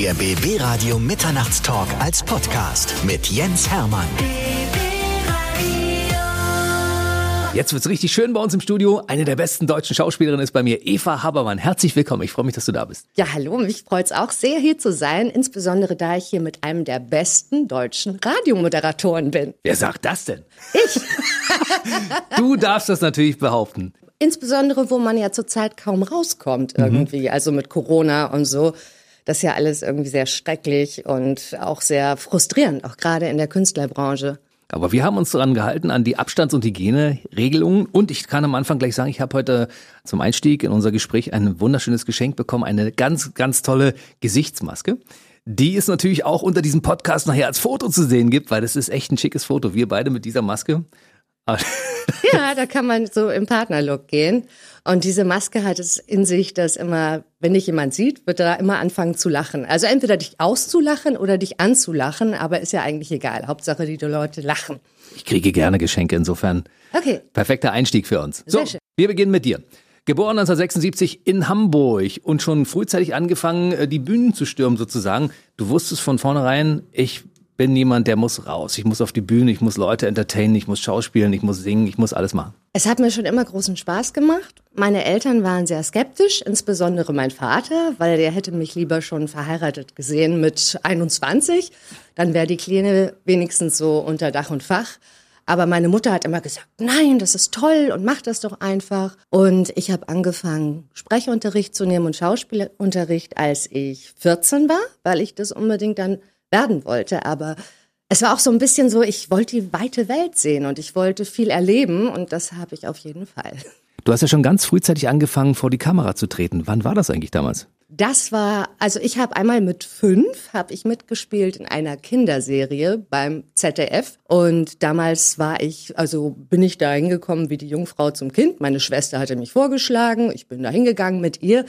Der BB Radio Mitternachtstalk als Podcast mit Jens Hermann. Jetzt wird's richtig schön bei uns im Studio. Eine der besten deutschen Schauspielerinnen ist bei mir, Eva Habermann. Herzlich willkommen. Ich freue mich, dass du da bist. Ja, hallo. Mich freut's auch sehr, hier zu sein. Insbesondere, da ich hier mit einem der besten deutschen Radiomoderatoren bin. Wer sagt das denn? Ich. Du darfst das natürlich behaupten. Insbesondere, wo man ja zurzeit kaum rauskommt irgendwie. Also mit Corona und so. Das ist ja alles irgendwie sehr schrecklich und auch sehr frustrierend, auch gerade in der Künstlerbranche. Aber wir haben uns daran gehalten, an die Abstands- und Hygieneregelungen. Und ich kann am Anfang gleich sagen, ich habe heute zum Einstieg in unser Gespräch ein wunderschönes Geschenk bekommen, eine ganz, ganz tolle Gesichtsmaske. Die es natürlich auch unter diesem Podcast nachher als Foto zu sehen gibt, weil das ist echt ein schickes Foto. Wir beide mit dieser Maske. Ja, da kann man so im Partnerlook gehen. Und diese Maske hat es in sich, dass immer, wenn dich jemand sieht, wird er immer anfangen zu lachen. Also entweder dich auszulachen oder dich anzulachen, aber ist ja eigentlich egal. Hauptsache, die Leute lachen. Ich kriege gerne Geschenke, insofern Okay. perfekter Einstieg für uns. So, Sehr schön. wir beginnen mit dir. Geboren 1976 in Hamburg und schon frühzeitig angefangen, äh, die Bühnen zu stürmen sozusagen. Du wusstest von vornherein, ich bin jemand, der muss raus. Ich muss auf die Bühne, ich muss Leute entertainen, ich muss schauspielen, ich muss singen, ich muss alles machen. Es hat mir schon immer großen Spaß gemacht. Meine Eltern waren sehr skeptisch, insbesondere mein Vater, weil der hätte mich lieber schon verheiratet gesehen mit 21. Dann wäre die Kleine wenigstens so unter Dach und Fach. Aber meine Mutter hat immer gesagt, nein, das ist toll und mach das doch einfach. Und ich habe angefangen, Sprechunterricht zu nehmen und Schauspielunterricht, als ich 14 war, weil ich das unbedingt dann werden wollte. Aber es war auch so ein bisschen so, ich wollte die weite Welt sehen und ich wollte viel erleben und das habe ich auf jeden Fall. Du hast ja schon ganz frühzeitig angefangen, vor die Kamera zu treten. Wann war das eigentlich damals? Das war, also ich habe einmal mit fünf, habe ich mitgespielt in einer Kinderserie beim ZDF und damals war ich, also bin ich da hingekommen wie die Jungfrau zum Kind. Meine Schwester hatte mich vorgeschlagen, ich bin da hingegangen mit ihr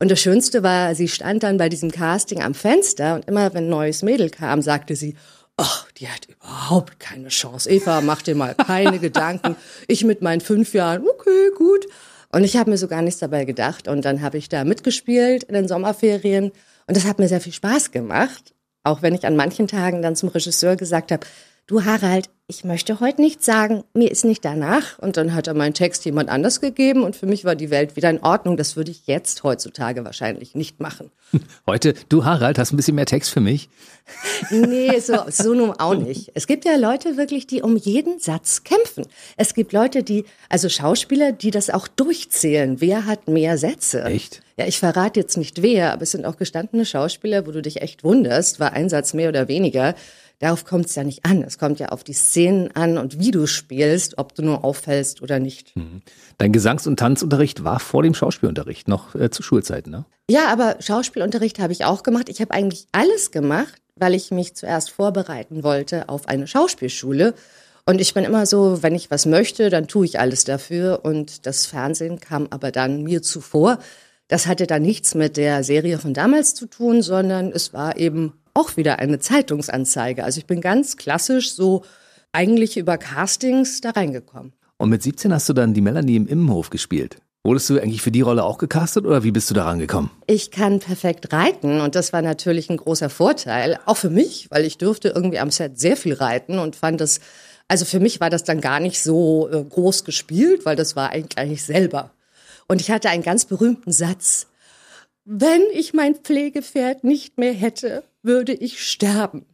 und das Schönste war, sie stand dann bei diesem Casting am Fenster und immer wenn ein neues Mädel kam, sagte sie, ach, die hat überhaupt keine Chance. Eva, mach dir mal keine Gedanken. Ich mit meinen fünf Jahren, okay, gut. Und ich habe mir so gar nichts dabei gedacht. Und dann habe ich da mitgespielt in den Sommerferien. Und das hat mir sehr viel Spaß gemacht. Auch wenn ich an manchen Tagen dann zum Regisseur gesagt habe, du Harald, ich möchte heute nichts sagen, mir ist nicht danach. Und dann hat er meinen Text jemand anders gegeben und für mich war die Welt wieder in Ordnung. Das würde ich jetzt heutzutage wahrscheinlich nicht machen. Heute, du Harald, hast ein bisschen mehr Text für mich. Nee, so, so nun auch nicht. Es gibt ja Leute wirklich, die um jeden Satz kämpfen. Es gibt Leute, die, also Schauspieler, die das auch durchzählen. Wer hat mehr Sätze? Echt? Ja, ich verrate jetzt nicht wer, aber es sind auch gestandene Schauspieler, wo du dich echt wunderst, war ein Satz mehr oder weniger. Darauf kommt es ja nicht an. Es kommt ja auf die Szenen an und wie du spielst, ob du nur auffällst oder nicht. Dein Gesangs- und Tanzunterricht war vor dem Schauspielunterricht, noch äh, zu Schulzeiten, ne? Ja, aber Schauspielunterricht habe ich auch gemacht. Ich habe eigentlich alles gemacht, weil ich mich zuerst vorbereiten wollte auf eine Schauspielschule. Und ich bin immer so, wenn ich was möchte, dann tue ich alles dafür. Und das Fernsehen kam aber dann mir zuvor. Das hatte dann nichts mit der Serie von damals zu tun, sondern es war eben auch wieder eine Zeitungsanzeige. Also ich bin ganz klassisch so eigentlich über Castings da reingekommen. Und mit 17 hast du dann die Melanie im Immenhof gespielt. Wurdest du eigentlich für die Rolle auch gecastet oder wie bist du daran gekommen? Ich kann perfekt reiten und das war natürlich ein großer Vorteil, auch für mich, weil ich durfte irgendwie am Set sehr viel reiten und fand das, also für mich war das dann gar nicht so äh, groß gespielt, weil das war eigentlich eigentlich selber. Und ich hatte einen ganz berühmten Satz. Wenn ich mein Pflegepferd nicht mehr hätte, würde ich sterben.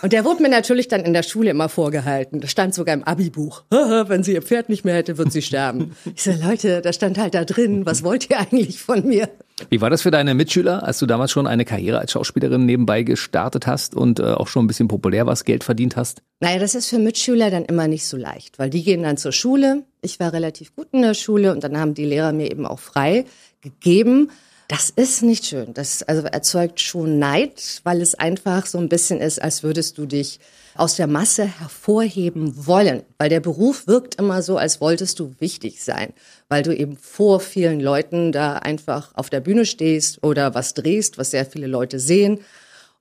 Und der wurde mir natürlich dann in der Schule immer vorgehalten. Das stand sogar im Abi-Buch. Wenn sie ihr Pferd nicht mehr hätte, wird sie sterben. Ich so, Leute, das stand halt da drin. Was wollt ihr eigentlich von mir? Wie war das für deine Mitschüler, als du damals schon eine Karriere als Schauspielerin nebenbei gestartet hast und äh, auch schon ein bisschen populär warst, Geld verdient hast? Naja, das ist für Mitschüler dann immer nicht so leicht, weil die gehen dann zur Schule. Ich war relativ gut in der Schule und dann haben die Lehrer mir eben auch frei gegeben. Das ist nicht schön. Das also erzeugt schon Neid, weil es einfach so ein bisschen ist, als würdest du dich aus der Masse hervorheben wollen. Weil der Beruf wirkt immer so, als wolltest du wichtig sein, weil du eben vor vielen Leuten da einfach auf der Bühne stehst oder was drehst, was sehr viele Leute sehen.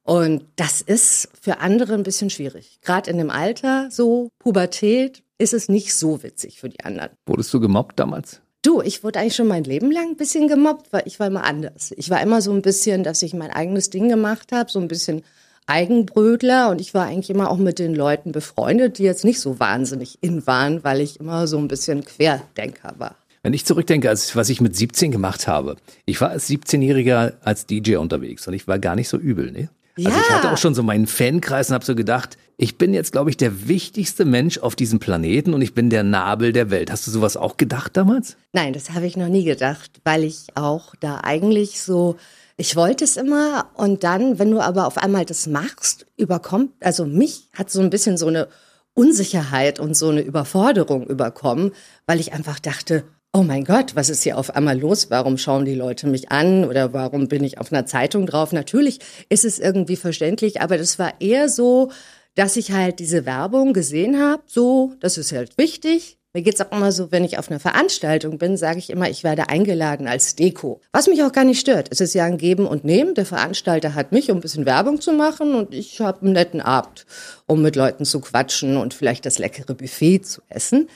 Und das ist für andere ein bisschen schwierig. Gerade in dem Alter, so Pubertät, ist es nicht so witzig für die anderen. Wurdest du gemobbt damals? Du, ich wurde eigentlich schon mein Leben lang ein bisschen gemobbt, weil ich war immer anders. Ich war immer so ein bisschen, dass ich mein eigenes Ding gemacht habe, so ein bisschen Eigenbrötler und ich war eigentlich immer auch mit den Leuten befreundet, die jetzt nicht so wahnsinnig in waren, weil ich immer so ein bisschen Querdenker war. Wenn ich zurückdenke, als was ich mit 17 gemacht habe, ich war als 17-Jähriger als DJ unterwegs und ich war gar nicht so übel, ne? Also Ja. ich hatte auch schon so meinen Fankreis und habe so gedacht, ich bin jetzt, glaube ich, der wichtigste Mensch auf diesem Planeten und ich bin der Nabel der Welt. Hast du sowas auch gedacht damals? Nein, das habe ich noch nie gedacht, weil ich auch da eigentlich so, ich wollte es immer und dann, wenn du aber auf einmal das machst, überkommt, also mich hat so ein bisschen so eine Unsicherheit und so eine Überforderung überkommen, weil ich einfach dachte, oh mein Gott, was ist hier auf einmal los? Warum schauen die Leute mich an oder warum bin ich auf einer Zeitung drauf? Natürlich ist es irgendwie verständlich, aber das war eher so, dass ich halt diese Werbung gesehen habe, so, das ist halt wichtig. Mir geht's auch immer so, wenn ich auf einer Veranstaltung bin, sage ich immer, ich werde eingeladen als Deko. Was mich auch gar nicht stört. Es ist ja ein Geben und Nehmen. Der Veranstalter hat mich, um ein bisschen Werbung zu machen und ich habe einen netten Abend, um mit Leuten zu quatschen und vielleicht das leckere Buffet zu essen.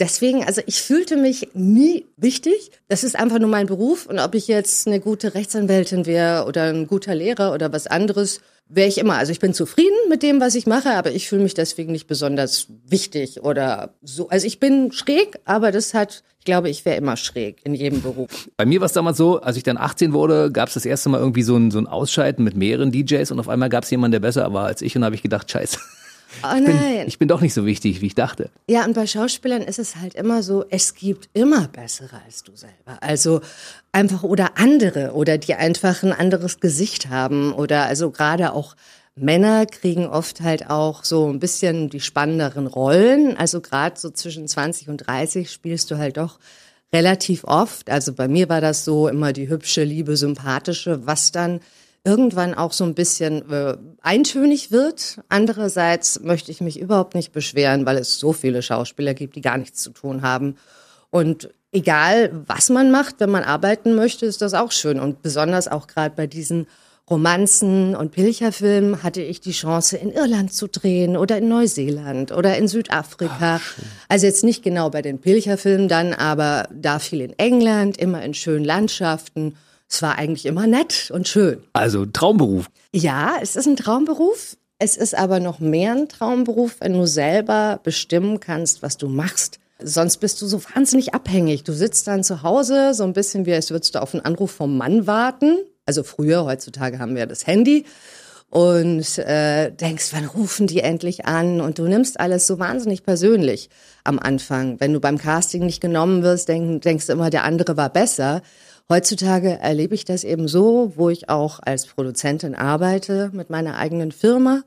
Deswegen, also ich fühlte mich nie wichtig. Das ist einfach nur mein Beruf. Und ob ich jetzt eine gute Rechtsanwältin wäre oder ein guter Lehrer oder was anderes, wäre ich immer. Also ich bin zufrieden mit dem, was ich mache, aber ich fühle mich deswegen nicht besonders wichtig oder so. Also ich bin schräg, aber das hat, ich glaube, ich wäre immer schräg in jedem Beruf. Bei mir war es damals so, als ich dann 18 wurde, gab es das erste Mal irgendwie so ein, so ein Ausscheiden mit mehreren DJs und auf einmal gab es jemanden, der besser war als ich und habe ich gedacht, scheiße, Oh ich bin, nein. ich bin doch nicht so wichtig, wie ich dachte. Ja, und bei Schauspielern ist es halt immer so, es gibt immer bessere als du selber. Also einfach oder andere oder die einfach ein anderes Gesicht haben oder also gerade auch Männer kriegen oft halt auch so ein bisschen die spannenderen Rollen. Also gerade so zwischen 20 und 30 spielst du halt doch relativ oft. Also bei mir war das so immer die hübsche, liebe, sympathische, was dann irgendwann auch so ein bisschen äh, eintönig wird. Andererseits möchte ich mich überhaupt nicht beschweren, weil es so viele Schauspieler gibt, die gar nichts zu tun haben. Und egal, was man macht, wenn man arbeiten möchte, ist das auch schön. Und besonders auch gerade bei diesen Romanzen und Pilcherfilmen hatte ich die Chance, in Irland zu drehen oder in Neuseeland oder in Südafrika. also jetzt nicht genau bei den Pilcherfilmen dann, aber da viel in England, immer in schönen Landschaften. Es war eigentlich immer nett und schön. Also Traumberuf. Ja, es ist ein Traumberuf. Es ist aber noch mehr ein Traumberuf, wenn du selber bestimmen kannst, was du machst. Sonst bist du so wahnsinnig abhängig. Du sitzt dann zu Hause, so ein bisschen wie als würdest du auf einen Anruf vom Mann warten. Also früher, heutzutage haben wir das Handy und äh, denkst, wann rufen die endlich an? Und du nimmst alles so wahnsinnig persönlich am Anfang. Wenn du beim Casting nicht genommen wirst, denk, denkst du immer, der andere war besser. Heutzutage erlebe ich das eben so, wo ich auch als Produzentin arbeite mit meiner eigenen Firma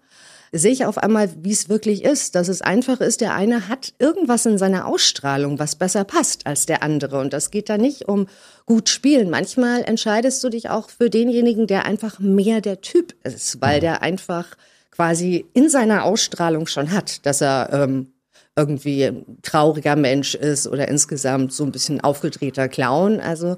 sehe ich auf einmal, wie es wirklich ist, dass es einfach ist, der eine hat irgendwas in seiner Ausstrahlung, was besser passt als der andere. Und das geht da nicht um gut spielen. Manchmal entscheidest du dich auch für denjenigen, der einfach mehr der Typ ist, weil der einfach quasi in seiner Ausstrahlung schon hat, dass er ähm, irgendwie ein trauriger Mensch ist oder insgesamt so ein bisschen aufgedrehter Clown. Also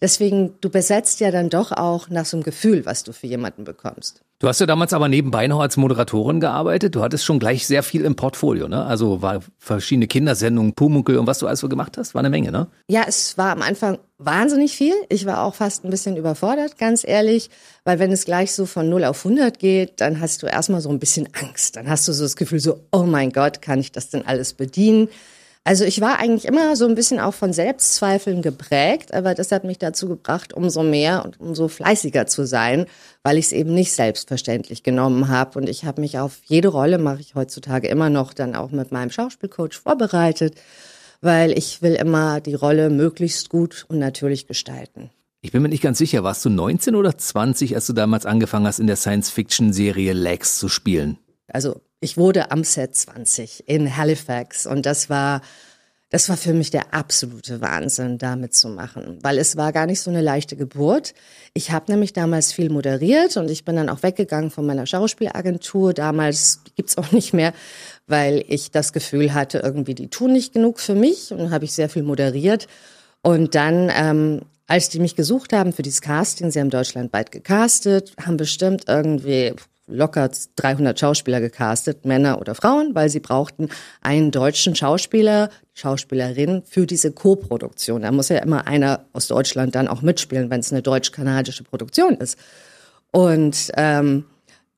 deswegen, du besetzt ja dann doch auch nach so einem Gefühl, was du für jemanden bekommst. Du hast ja damals aber nebenbei noch als Moderatorin gearbeitet. Du hattest schon gleich sehr viel im Portfolio, ne? Also war verschiedene Kindersendungen, Pumuckel und was du alles so gemacht hast, war eine Menge, ne? Ja, es war am Anfang wahnsinnig viel. Ich war auch fast ein bisschen überfordert, ganz ehrlich, weil wenn es gleich so von 0 auf 100 geht, dann hast du erstmal so ein bisschen Angst. Dann hast du so das Gefühl so, oh mein Gott, kann ich das denn alles bedienen? Also ich war eigentlich immer so ein bisschen auch von Selbstzweifeln geprägt, aber das hat mich dazu gebracht, umso mehr und umso fleißiger zu sein, weil ich es eben nicht selbstverständlich genommen habe. Und ich habe mich auf jede Rolle, mache ich heutzutage immer noch, dann auch mit meinem Schauspielcoach vorbereitet, weil ich will immer die Rolle möglichst gut und natürlich gestalten. Ich bin mir nicht ganz sicher, warst du 19 oder 20, als du damals angefangen hast, in der Science-Fiction-Serie Lex zu spielen? Also ich wurde am Set 20 in Halifax und das war, das war für mich der absolute Wahnsinn, da mitzumachen, weil es war gar nicht so eine leichte Geburt. Ich habe nämlich damals viel moderiert und ich bin dann auch weggegangen von meiner Schauspielagentur. Damals gibt's auch nicht mehr, weil ich das Gefühl hatte, irgendwie die tun nicht genug für mich und habe ich sehr viel moderiert. Und dann, ähm, als die mich gesucht haben für dieses Casting, sie haben deutschlandweit gecastet, haben bestimmt irgendwie locker 300 Schauspieler gecastet, Männer oder Frauen, weil sie brauchten einen deutschen Schauspieler, Schauspielerin für diese Co-Produktion. Da muss ja immer einer aus Deutschland dann auch mitspielen, wenn es eine deutsch-kanadische Produktion ist. Und ähm,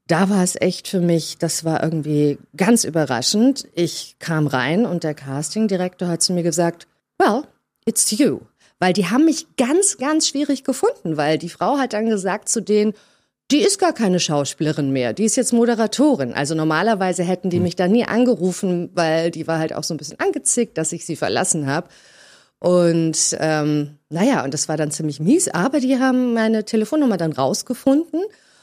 da war es echt für mich, das war irgendwie ganz überraschend. Ich kam rein und der Castingdirektor hat zu mir gesagt, well, it's you. Weil die haben mich ganz, ganz schwierig gefunden, weil die Frau hat dann gesagt zu denen, die ist gar keine Schauspielerin mehr, die ist jetzt Moderatorin. Also normalerweise hätten die hm. mich da nie angerufen, weil die war halt auch so ein bisschen angezickt, dass ich sie verlassen habe. Und ähm, naja, und das war dann ziemlich mies, aber die haben meine Telefonnummer dann rausgefunden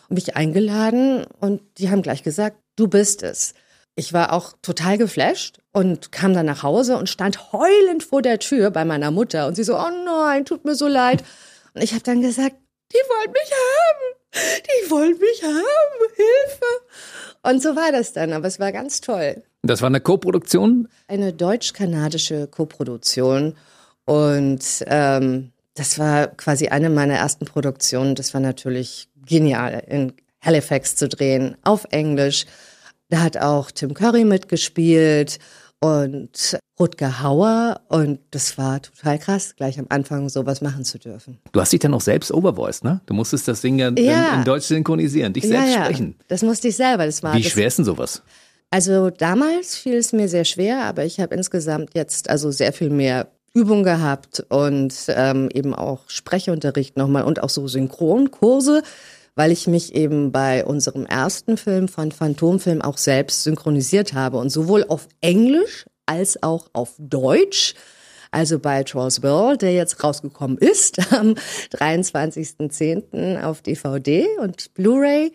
und mich eingeladen und die haben gleich gesagt, du bist es. Ich war auch total geflasht und kam dann nach Hause und stand heulend vor der Tür bei meiner Mutter und sie so, oh nein, tut mir so leid. Und ich habe dann gesagt, die wollen mich haben, die wollen mich haben, Hilfe. Und so war das dann, aber es war ganz toll. Das war eine Koproduktion? Eine deutsch-kanadische Koproduktion und ähm, das war quasi eine meiner ersten Produktionen. Das war natürlich genial, in Halifax zu drehen, auf Englisch. Da hat auch Tim Curry mitgespielt und Rutger Hauer und das war total krass, gleich am Anfang sowas machen zu dürfen. Du hast dich dann auch selbst overvoiced, ne? Du musstest das Ding ja, ja. In, in, Deutsch synchronisieren, dich selbst ja, ja. sprechen. Das musste ich selber. Das war Wie das, schwer ist denn sowas? Also damals fiel es mir sehr schwer, aber ich habe insgesamt jetzt also sehr viel mehr Übung gehabt und ähm, eben auch Sprechunterricht nochmal und auch so Synchronkurse weil ich mich eben bei unserem ersten Film von Phantomfilm auch selbst synchronisiert habe und sowohl auf Englisch als auch auf Deutsch. Also bei Charles World, der jetzt rausgekommen ist am 23.10. auf DVD und Blu-ray.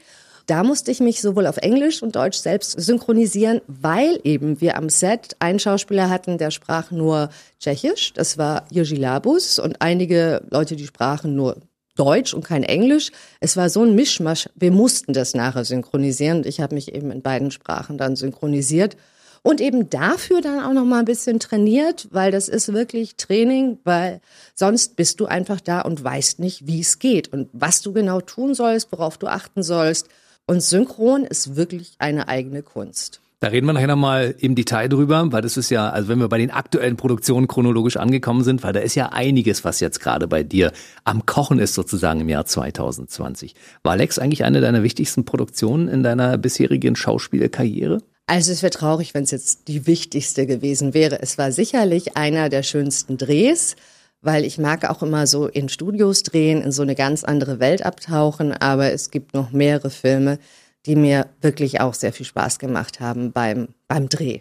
Da musste ich mich sowohl auf Englisch und Deutsch selbst synchronisieren, weil eben wir am Set einen Schauspieler hatten, der sprach nur Tschechisch. Das war Jiří Labus und einige Leute, die sprachen nur Deutsch und kein Englisch. Es war so ein Mischmasch. Wir mussten das nachher synchronisieren ich habe mich eben in beiden Sprachen dann synchronisiert und eben dafür dann auch noch mal ein bisschen trainiert, weil das ist wirklich Training, weil sonst bist du einfach da und weißt nicht, wie es geht und was du genau tun sollst, worauf du achten sollst. Und Synchron ist wirklich eine eigene Kunst. Da reden wir nachher nochmal im Detail drüber, weil das ist ja, also wenn wir bei den aktuellen Produktionen chronologisch angekommen sind, weil da ist ja einiges, was jetzt gerade bei dir am Kochen ist sozusagen im Jahr 2020. War Lex eigentlich eine deiner wichtigsten Produktionen in deiner bisherigen Schauspielkarriere? Also es wäre traurig, wenn es jetzt die wichtigste gewesen wäre. Es war sicherlich einer der schönsten Drehs, weil ich mag auch immer so in Studios drehen, in so eine ganz andere Welt abtauchen, aber es gibt noch mehrere Filme, die mir wirklich auch sehr viel Spaß gemacht haben beim, beim Dreh.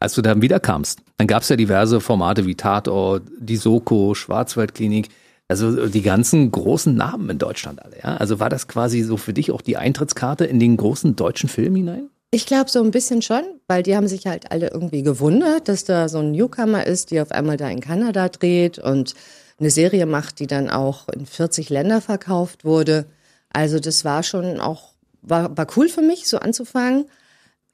Als du dann wiederkamst, dann gab es ja diverse Formate wie Tatort, die Soko, Schwarzwaldklinik, also die ganzen großen Namen in Deutschland alle. Ja? Also war das quasi so für dich auch die Eintrittskarte in den großen deutschen Film hinein? Ich glaube so ein bisschen schon, weil die haben sich halt alle irgendwie gewundert, dass da so ein Newcomer ist, die auf einmal da in Kanada dreht und eine Serie macht, die dann auch in 40 Länder verkauft wurde. Also das war schon auch war, war cool für mich, so anzufangen.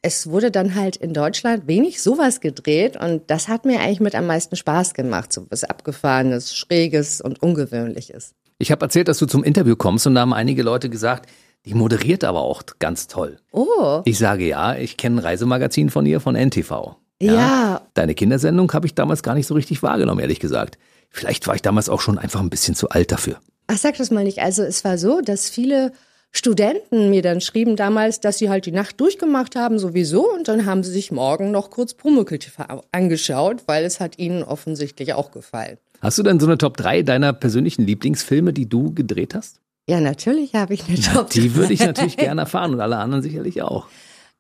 Es wurde dann halt in Deutschland wenig sowas gedreht und das hat mir eigentlich mit am meisten Spaß gemacht, so was Abgefahrenes, Schräges und Ungewöhnliches. Ich habe erzählt, dass du zum Interview kommst und da haben einige Leute gesagt, die moderiert aber auch ganz toll. Oh. Ich sage ja, ich kenne ein Reisemagazin von ihr, von NTV. Ja. ja. Deine Kindersendung habe ich damals gar nicht so richtig wahrgenommen, ehrlich gesagt. Vielleicht war ich damals auch schon einfach ein bisschen zu alt dafür. Ach, sag das mal nicht. Also es war so, dass viele Studenten mir dann schrieben damals, dass sie halt die Nacht durchgemacht haben sowieso und dann haben sie sich morgen noch kurz Pumuckl TV angeschaut, weil es hat ihnen offensichtlich auch gefallen. Hast du denn so eine Top 3 deiner persönlichen Lieblingsfilme, die du gedreht hast? Ja, natürlich habe ich eine Top 3. Die würde ich natürlich gerne erfahren und alle anderen sicherlich auch.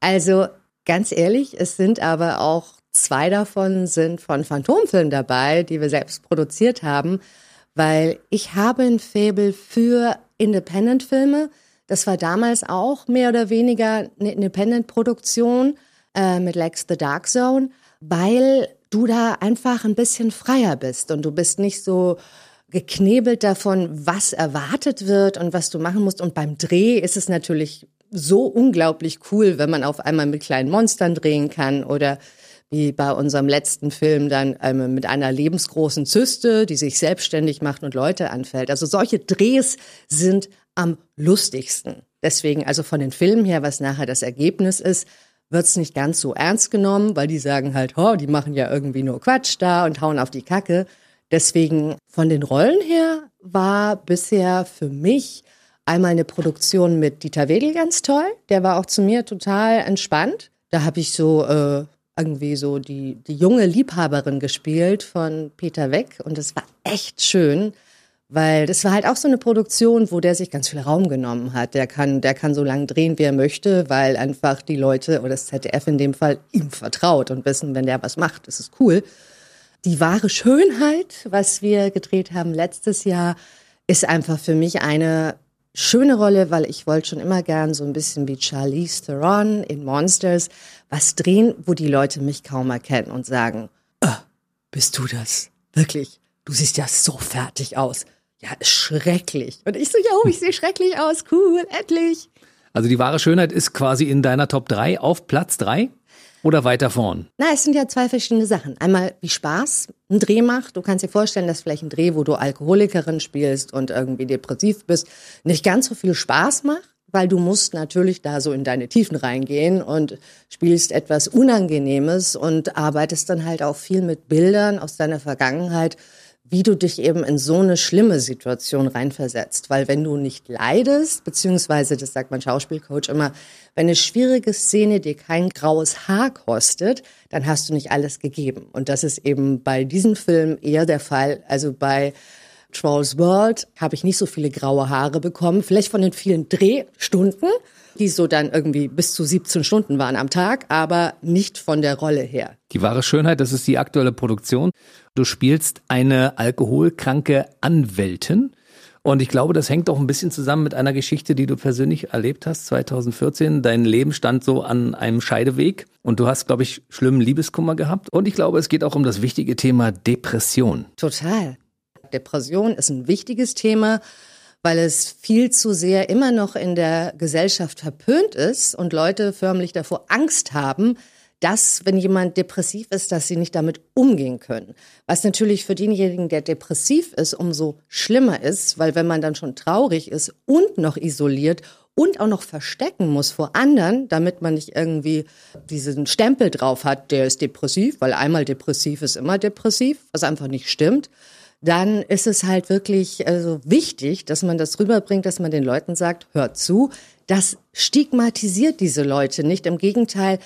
Also ganz ehrlich, es sind aber auch zwei davon sind von Phantomfilmen dabei, die wir selbst produziert haben, weil ich habe ein Faible für Independent-Filme. Das war damals auch mehr oder weniger eine Independent-Produktion äh, mit Lex the Dark Zone, weil du da einfach ein bisschen freier bist und du bist nicht so geknebelt davon, was erwartet wird und was du machen musst. Und beim Dreh ist es natürlich so unglaublich cool, wenn man auf einmal mit kleinen Monstern drehen kann oder wie bei unserem letzten Film dann ähm, mit einer lebensgroßen Zyste, die sich selbstständig macht und Leute anfällt. Also solche Drehs sind am lustigsten. Deswegen, also von den Filmen her, was nachher das Ergebnis ist, wird's nicht ganz so ernst genommen, weil die sagen halt, oh, die machen ja irgendwie nur Quatsch da und hauen auf die Kacke. Deswegen von den Rollen her war bisher für mich einmal eine Produktion mit Dieter Wedel ganz toll. Der war auch zu mir total entspannt. Da habe ich so äh, irgendwie so die, die junge Liebhaberin gespielt von Peter Weck und das war echt schön, weil das war halt auch so eine Produktion, wo der sich ganz viel Raum genommen hat. Der kann, der kann so lange drehen, wie er möchte, weil einfach die Leute oder das ZDF in dem Fall ihm vertraut und wissen, wenn der was macht, ist cool. Die wahre Schönheit, was wir gedreht haben letztes Jahr, ist einfach für mich eine schöne Rolle, weil ich wollte schon immer gern so ein bisschen wie Charlize Theron in Monsters was drehen, wo die Leute mich kaum erkennen und sagen, ah, bist du das? Wirklich? Du siehst ja so fertig aus. Ja, schrecklich. Und ich so, ja, ich sehe schrecklich aus. Cool, endlich. Also die wahre Schönheit ist quasi in deiner Top 3 auf Platz 3? Oder weiter vorn? Na, es sind ja zwei verschiedene Sachen. Einmal, wie Spaß ein Dreh macht. Du kannst dir vorstellen, dass vielleicht ein Dreh, wo du Alkoholikerin spielst und irgendwie depressiv bist, nicht ganz so viel Spaß macht, weil du musst natürlich da so in deine Tiefen reingehen und spielst etwas Unangenehmes und arbeitest dann halt auch viel mit Bildern aus deiner Vergangenheit wie du dich eben in so eine schlimme Situation reinversetzt. Weil wenn du nicht leidest, beziehungsweise, das sagt mein Schauspielcoach immer, wenn eine schwierige Szene dir kein graues Haar kostet, dann hast du nicht alles gegeben. Und das ist eben bei diesem Film eher der Fall. Also bei Trolls World habe ich nicht so viele graue Haare bekommen, vielleicht von den vielen Drehstunden, die so dann irgendwie bis zu 17 Stunden waren am Tag, aber nicht von der Rolle her. Die wahre Schönheit, das ist die aktuelle Produktion. Du spielst eine alkoholkranke Anwältin. Und ich glaube, das hängt auch ein bisschen zusammen mit einer Geschichte, die du persönlich erlebt hast, 2014. Dein Leben stand so an einem Scheideweg und du hast, glaube ich, schlimmen Liebeskummer gehabt. Und ich glaube, es geht auch um das wichtige Thema Depression. Total. Depression ist ein wichtiges Thema weil es viel zu sehr immer noch in der Gesellschaft verpönt ist und Leute förmlich davor Angst haben, dass, wenn jemand depressiv ist, dass sie nicht damit umgehen können. Was natürlich für denjenigen, der depressiv ist, umso schlimmer ist, weil wenn man dann schon traurig ist und noch isoliert und auch noch verstecken muss vor anderen, damit man nicht irgendwie diesen Stempel drauf hat, der ist depressiv, weil einmal depressiv ist immer depressiv, was einfach nicht stimmt dann ist es halt wirklich also wichtig, dass man das rüberbringt, dass man den Leuten sagt, hört zu, das stigmatisiert diese Leute nicht. Im Gegenteil,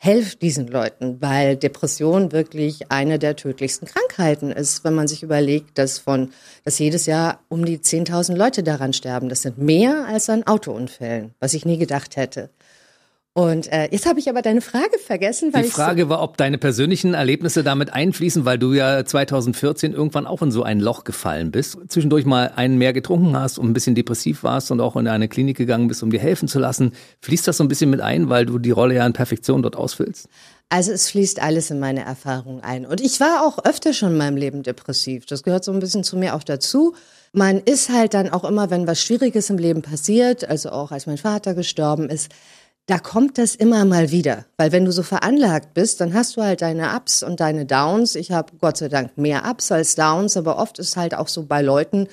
helft diesen Leuten, weil Depression wirklich eine der tödlichsten Krankheiten ist, wenn man sich überlegt, dass von, dass jedes Jahr um die 10.000 Leute daran sterben. Das sind mehr als an Autounfällen, was ich nie gedacht hätte. Und äh, jetzt habe ich aber deine Frage vergessen. Weil Die Frage so war, ob deine persönlichen Erlebnisse damit einfließen, weil du ja 2014 irgendwann auch in so ein Loch gefallen bist. Zwischendurch mal einen mehr getrunken hast und ein bisschen depressiv warst und auch in eine Klinik gegangen bist, um dir helfen zu lassen. Fließt das so ein bisschen mit ein, weil du die Rolle ja in Perfektion dort ausfüllst? Also es fließt alles in meine Erfahrung ein. Und ich war auch öfter schon in meinem Leben depressiv. Das gehört so ein bisschen zu mir auch dazu. Man ist halt dann auch immer, wenn was Schwieriges im Leben passiert, also auch als mein Vater gestorben ist, da kommt das immer mal wieder. Weil wenn du so veranlagt bist, dann hast du halt deine Ups und deine Downs. Ich habe Gott sei Dank mehr Ups als Downs, aber oft ist halt auch so bei Leuten,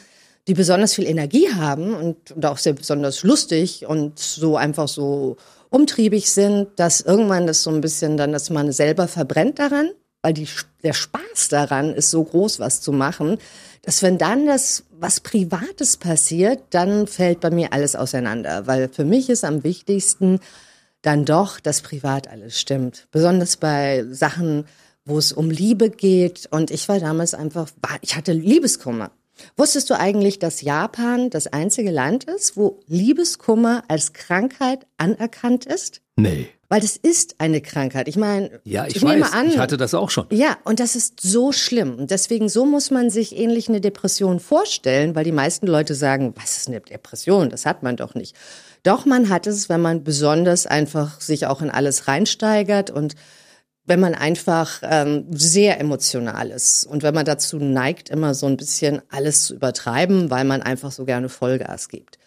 die besonders viel Energie haben und, und auch sehr besonders lustig und so einfach so umtriebig sind, dass irgendwann das so ein bisschen dann, dass man selber verbrennt daran, weil die, der Spaß daran ist so groß, was zu machen, dass wenn dann das was Privates passiert, dann fällt bei mir alles auseinander, weil für mich ist am wichtigsten dann doch, dass privat alles stimmt. Besonders bei Sachen, wo es um Liebe geht. Und ich war damals einfach, ich hatte Liebeskummer. Wusstest du eigentlich, dass Japan das einzige Land ist, wo Liebeskummer als Krankheit anerkannt ist? Nee. Weil das ist eine Krankheit. Ich meine, ja, ich, ich weiß, an, ich hatte das auch schon. Ja, und das ist so schlimm. Und deswegen so muss man sich ähnlich eine Depression vorstellen, weil die meisten Leute sagen, was ist eine Depression? Das hat man doch nicht. Doch man hat es, wenn man besonders einfach sich auch in alles reinsteigert und wenn man einfach ähm, sehr emotional ist und wenn man dazu neigt, immer so ein bisschen alles zu übertreiben, weil man einfach so gerne Vollgas gibt.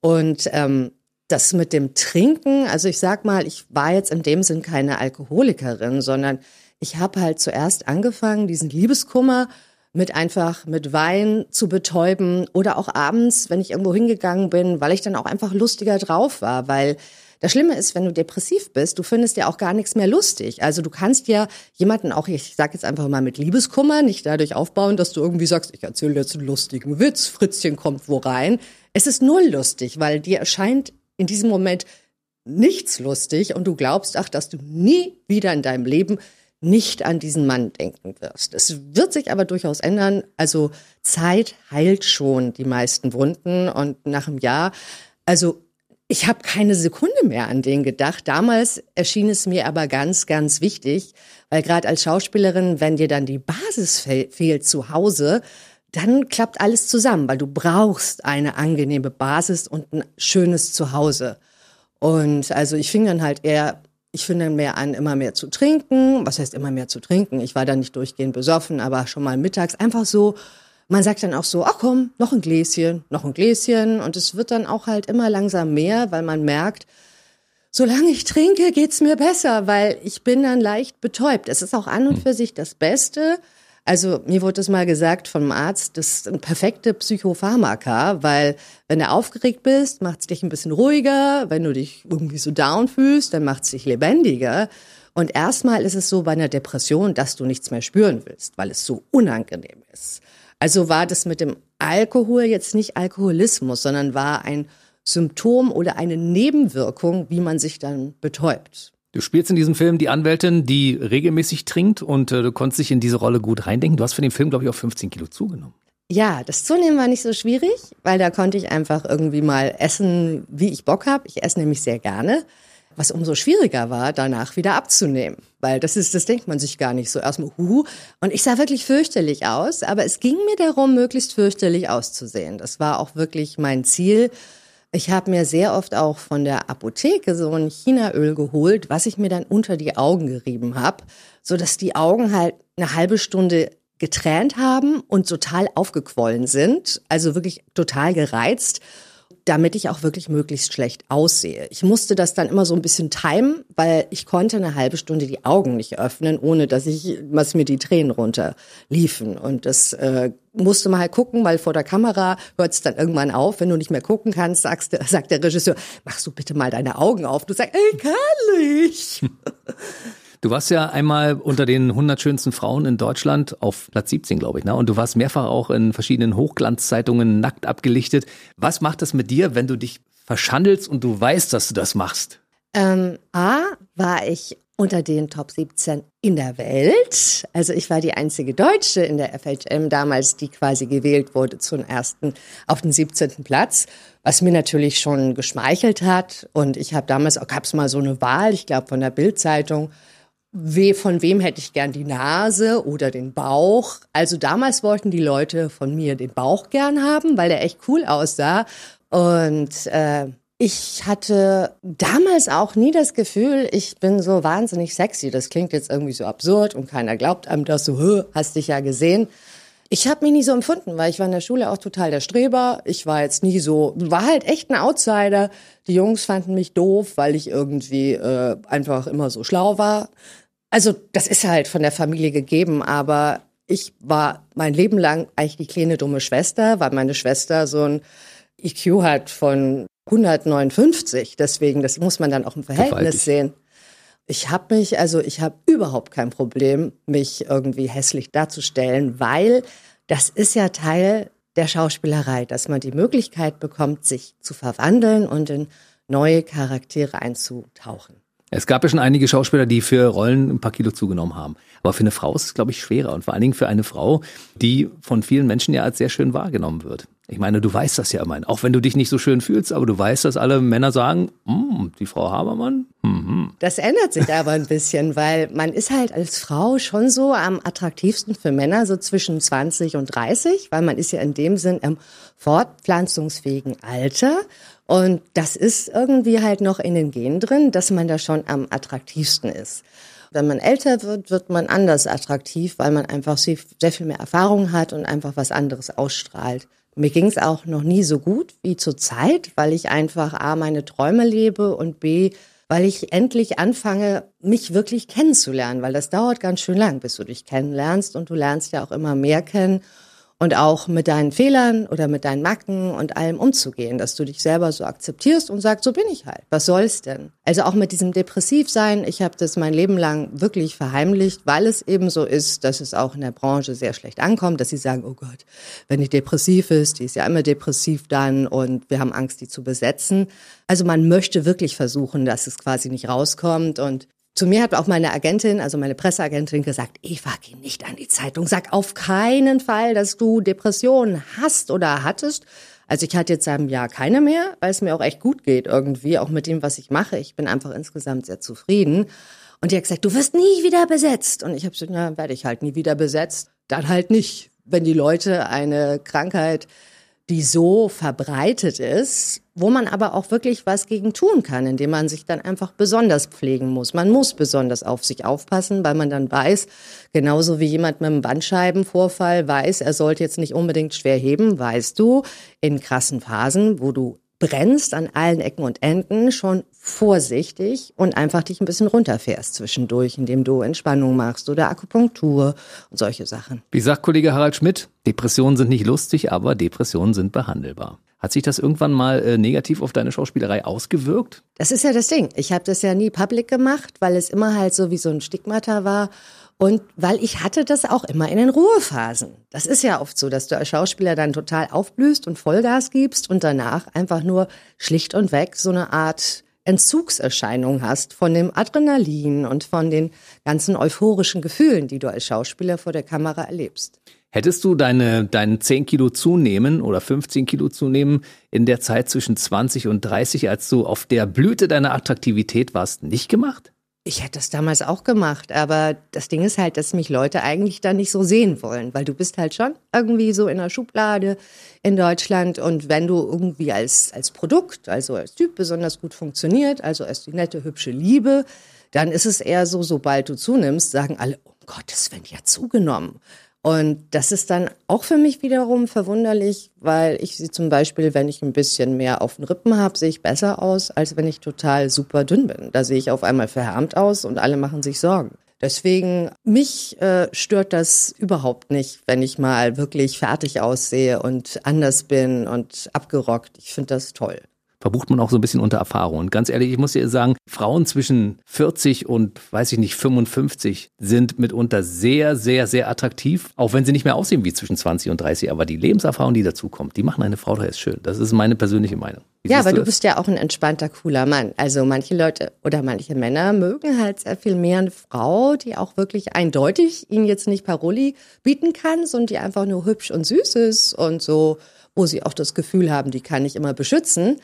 Und ähm, das mit dem Trinken, also ich sag mal, ich war jetzt in dem Sinn keine Alkoholikerin, sondern ich habe halt zuerst angefangen, diesen Liebeskummer mit einfach mit Wein zu betäuben oder auch abends, wenn ich irgendwo hingegangen bin, weil ich dann auch einfach lustiger drauf war, weil das Schlimme ist, wenn du depressiv bist, du findest ja auch gar nichts mehr lustig. Also du kannst ja jemanden auch, ich sag jetzt einfach mal mit Liebeskummer, nicht dadurch aufbauen, dass du irgendwie sagst, ich erzähle jetzt einen lustigen Witz, Fritzchen kommt wo rein. Es ist null lustig, weil dir erscheint in diesem Moment nichts lustig und du glaubst, ach, dass du nie wieder in deinem Leben nicht an diesen Mann denken wirst. Es wird sich aber durchaus ändern. Also Zeit heilt schon die meisten Wunden und nach einem Jahr, also ich habe keine Sekunde mehr an den gedacht. Damals erschien es mir aber ganz, ganz wichtig, weil gerade als Schauspielerin, wenn dir dann die Basis fe fehlt zu Hause, dann klappt alles zusammen, weil du brauchst eine angenehme Basis und ein schönes Zuhause. Und also ich fing dann halt eher ich fing dann mehr an, immer mehr zu trinken. Was heißt immer mehr zu trinken? Ich war dann nicht durchgehend besoffen, aber schon mal mittags einfach so. Man sagt dann auch so, ach komm, noch ein Gläschen, noch ein Gläschen. Und es wird dann auch halt immer langsam mehr, weil man merkt, solange ich trinke, geht's mir besser, weil ich bin dann leicht betäubt. Es ist auch an und hm. für sich das Beste. Also mir wurde das mal gesagt vom Arzt, das ist ein perfekte Psychopharmaka, weil wenn du aufgeregt bist, macht es dich ein bisschen ruhiger. Wenn du dich irgendwie so down fühlst, dann macht es dich lebendiger. Und erstmal ist es so bei einer Depression, dass du nichts mehr spüren willst, weil es so unangenehm ist. Also war das mit dem Alkohol jetzt nicht Alkoholismus, sondern war ein Symptom oder eine Nebenwirkung, wie man sich dann betäubt. Du spielst in diesem Film die Anwältin, die regelmäßig trinkt und äh, du konntest dich in diese Rolle gut reindenken. Du hast für den Film, glaube ich, auch 15 Kilo zugenommen. Ja, das Zunehmen war nicht so schwierig, weil da konnte ich einfach irgendwie mal essen, wie ich Bock habe. Ich esse nämlich sehr gerne. Was umso schwieriger war, danach wieder abzunehmen. Weil das ist, das denkt man sich gar nicht so. Erstmal, huhu. Und ich sah wirklich fürchterlich aus, aber es ging mir darum, möglichst fürchterlich auszusehen. Das war auch wirklich mein Ziel. Ich habe mir sehr oft auch von der Apotheke so ein Chinaöl geholt, was ich mir dann unter die Augen gerieben habe, so dass die Augen halt eine halbe Stunde getränt haben und total aufgequollen sind, also wirklich total gereizt damit ich auch wirklich möglichst schlecht aussehe. Ich musste das dann immer so ein bisschen timen, weil ich konnte eine halbe Stunde die Augen nicht öffnen, ohne dass ich, was mir die Tränen runterliefen. Und das äh, musste man halt gucken, weil vor der Kamera hört es dann irgendwann auf. Wenn du nicht mehr gucken kannst, sagst, sagt der Regisseur, machst du bitte mal deine Augen auf. Du sagst, ey, kann ich. Du warst ja einmal unter den 100 schönsten Frauen in Deutschland auf Platz 17, glaube ich, ne? Und du warst mehrfach auch in verschiedenen Hochglanzzeitungen nackt abgelichtet. Was macht das mit dir, wenn du dich verschandelst und du weißt, dass du das machst? Ähm, A, war ich unter den Top 17 in der Welt. Also ich war die einzige Deutsche in der FHM damals, die quasi gewählt wurde zum ersten auf den 17. Platz, was mir natürlich schon geschmeichelt hat. Und ich habe damals, gab es mal so eine Wahl, ich glaube von der Bildzeitung, we, von wem hätte ich gern die Nase oder den Bauch. Also damals wollten die Leute von mir den Bauch gern haben, weil der echt cool aussah. Und äh, ich hatte damals auch nie das Gefühl, ich bin so wahnsinnig sexy. Das klingt jetzt irgendwie so absurd und keiner glaubt einem das so, hast dich ja gesehen. Ich habe mich nie so empfunden, weil ich war in der Schule auch total der Streber. Ich war jetzt nie so, war halt echt ein Outsider. Die Jungs fanden mich doof, weil ich irgendwie äh, einfach immer so schlau war. Also das ist halt von der Familie gegeben, aber ich war mein Leben lang eigentlich die kleine dumme Schwester, weil meine Schwester so ein IQ hat von 159. Deswegen, das muss man dann auch im Verhältnis Gewaltig. sehen. Ich habe mich, also ich habe überhaupt kein Problem, mich irgendwie hässlich darzustellen, weil das ist ja Teil der Schauspielerei, dass man die Möglichkeit bekommt, sich zu verwandeln und in neue Charaktere einzutauchen. Es gab ja schon einige Schauspieler, die für Rollen ein paar Kilo zugenommen haben. Aber für eine Frau ist es, glaube ich, schwerer. Und vor allen Dingen für eine Frau, die von vielen Menschen ja als sehr schön wahrgenommen wird. Ich meine, du weißt das ja immerhin. Auch wenn du dich nicht so schön fühlst, aber du weißt, dass alle Männer sagen, hm, die Frau Habermann. Mhm. Das ändert sich aber ein bisschen, weil man ist halt als Frau schon so am attraktivsten für Männer, so zwischen 20 und 30, weil man ist ja in dem Sinn im fortpflanzungsfähigen Alter. Und das ist irgendwie halt noch in den Genen drin, dass man da schon am attraktivsten ist. Wenn man älter wird, wird man anders attraktiv, weil man einfach sehr viel mehr Erfahrung hat und einfach was anderes ausstrahlt. Mir ging es auch noch nie so gut wie zur Zeit, weil ich einfach A, meine Träume lebe und B, weil ich endlich anfange, mich wirklich kennenzulernen, weil das dauert ganz schön lang, bis du dich kennenlernst und du lernst ja auch immer mehr kennen und auch mit deinen Fehlern oder mit deinen Macken und allem umzugehen, dass du dich selber so akzeptierst und sagst, so bin ich halt. Was soll's denn? Also auch mit diesem Depressivsein, ich habe das mein Leben lang wirklich verheimlicht, weil es eben so ist, dass es auch in der Branche sehr schlecht ankommt, dass sie sagen, oh Gott, wenn die depressiv ist, die ist ja immer depressiv dann und wir haben Angst, die zu besetzen. Also man möchte wirklich versuchen, dass es quasi nicht rauskommt und zu mir hat auch meine Agentin, also meine Presseagentin gesagt, Eva, geh nicht an die Zeitung, sag auf keinen Fall, dass du Depressionen hast oder hattest. Also ich hatte jetzt seit einem Jahr keine mehr, weil es mir auch echt gut geht irgendwie, auch mit dem, was ich mache. Ich bin einfach insgesamt sehr zufrieden. Und die hat gesagt, du wirst nie wieder besetzt. Und ich habe gesagt, na, werde ich halt nie wieder besetzt. Dann halt nicht. Wenn die Leute eine Krankheit die so verbreitet ist, wo man aber auch wirklich was gegen tun kann, indem man sich dann einfach besonders pflegen muss. Man muss besonders auf sich aufpassen, weil man dann weiß, genauso wie jemand mit einem Bandscheibenvorfall weiß, er sollte jetzt nicht unbedingt schwer heben, weißt du, in krassen Phasen, wo du brennst an allen Ecken und Enden schon vorsichtig und einfach dich ein bisschen runterfährst zwischendurch, indem du Entspannung machst oder Akupunktur und solche Sachen. Wie sagt Kollege Harald Schmidt, Depressionen sind nicht lustig, aber Depressionen sind behandelbar. Hat sich das irgendwann mal äh, negativ auf deine Schauspielerei ausgewirkt? Das ist ja das Ding. Ich habe das ja nie public gemacht, weil es immer halt so wie so ein Stigmata war. Und weil ich hatte das auch immer in den Ruhephasen. Das ist ja oft so, dass du als Schauspieler dann total aufblühst und Vollgas gibst und danach einfach nur schlicht und weg so eine Art Entzugserscheinung hast von dem Adrenalin und von den ganzen euphorischen Gefühlen, die du als Schauspieler vor der Kamera erlebst. Hättest du deine, deinen 10 Kilo zunehmen oder 15 Kilo zunehmen in der Zeit zwischen 20 und 30, als du auf der Blüte deiner Attraktivität warst, nicht gemacht? Ich hätte das damals auch gemacht, aber das Ding ist halt, dass mich Leute eigentlich da nicht so sehen wollen, weil du bist halt schon irgendwie so in der Schublade in Deutschland und wenn du irgendwie als, als Produkt, also als Typ besonders gut funktioniert, also als die nette, hübsche Liebe, dann ist es eher so, sobald du zunimmst, sagen alle, um Gottes Willen, hat zugenommen. Und das ist dann auch für mich wiederum verwunderlich, weil ich sie zum Beispiel, wenn ich ein bisschen mehr auf den Rippen habe, sehe ich besser aus, als wenn ich total super dünn bin. Da sehe ich auf einmal verhärmt aus und alle machen sich Sorgen. Deswegen, mich äh, stört das überhaupt nicht, wenn ich mal wirklich fertig aussehe und anders bin und abgerockt. Ich finde das toll verbucht man auch so ein bisschen unter Erfahrung. Und ganz ehrlich, ich muss dir sagen, Frauen zwischen 40 und, weiß ich nicht, 55 sind mitunter sehr, sehr, sehr attraktiv, auch wenn sie nicht mehr aussehen wie zwischen 20 und 30. Aber die Lebenserfahrung, die dazukommt, die machen eine Frau da jetzt schön. Das ist meine persönliche Meinung. Wie ja, aber du, du bist ja auch ein entspannter, cooler Mann. Also manche Leute oder manche Männer mögen halt sehr viel mehr eine Frau, die auch wirklich eindeutig ihnen jetzt nicht Paroli bieten kann, sondern die einfach nur hübsch und süß ist und so, wo sie auch das Gefühl haben, die kann ich immer beschützen.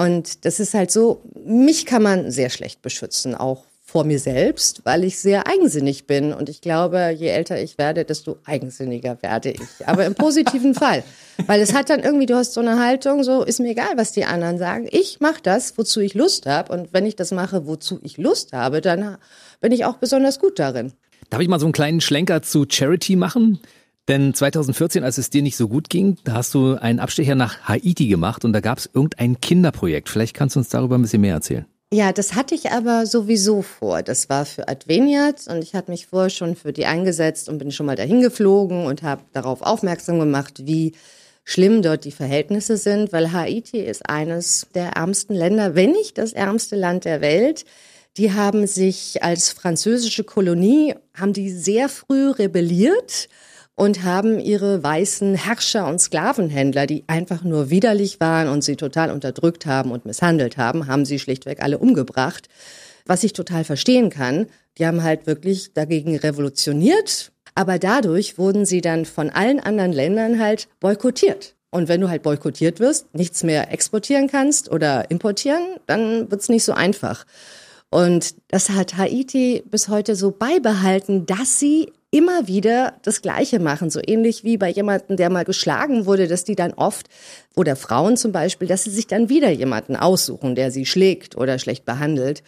Und das ist halt so, mich kann man sehr schlecht beschützen, auch vor mir selbst, weil ich sehr eigensinnig bin. Und ich glaube, je älter ich werde, desto eigensinniger werde ich. Aber im positiven Fall. Weil es hat dann irgendwie, du hast so eine Haltung, so ist mir egal, was die anderen sagen. Ich mache das, wozu ich Lust habe. Und wenn ich das mache, wozu ich Lust habe, dann bin ich auch besonders gut darin. Darf ich mal so einen kleinen Schlenker zu Charity machen? Denn 2014, als es dir nicht so gut ging, da hast du einen Abstecher nach Haiti gemacht und da gab es irgendein Kinderprojekt. Vielleicht kannst du uns darüber ein bisschen mehr erzählen. Ja, das hatte ich aber sowieso vor. Das war für Adveniat und ich hatte mich vorher schon für die eingesetzt und bin schon mal dahin geflogen und habe darauf aufmerksam gemacht, wie schlimm dort die Verhältnisse sind, weil Haiti ist eines der ärmsten Länder, wenn nicht das ärmste Land der Welt. Die haben sich als französische Kolonie, haben die sehr früh rebelliert und haben ihre weißen Herrscher und Sklavenhändler, die einfach nur widerlich waren und sie total unterdrückt haben und misshandelt haben, haben sie schlichtweg alle umgebracht. Was ich total verstehen kann. Die haben halt wirklich dagegen revolutioniert, aber dadurch wurden sie dann von allen anderen Ländern halt boykottiert. Und wenn du halt boykottiert wirst, nichts mehr exportieren kannst oder importieren, dann wird's nicht so einfach. Und das hat Haiti bis heute so beibehalten, dass sie immer wieder das Gleiche machen. So ähnlich wie bei jemandem, der mal geschlagen wurde, dass die dann oft, oder Frauen zum Beispiel, dass sie sich dann wieder jemanden aussuchen, der sie schlägt oder schlecht behandelt.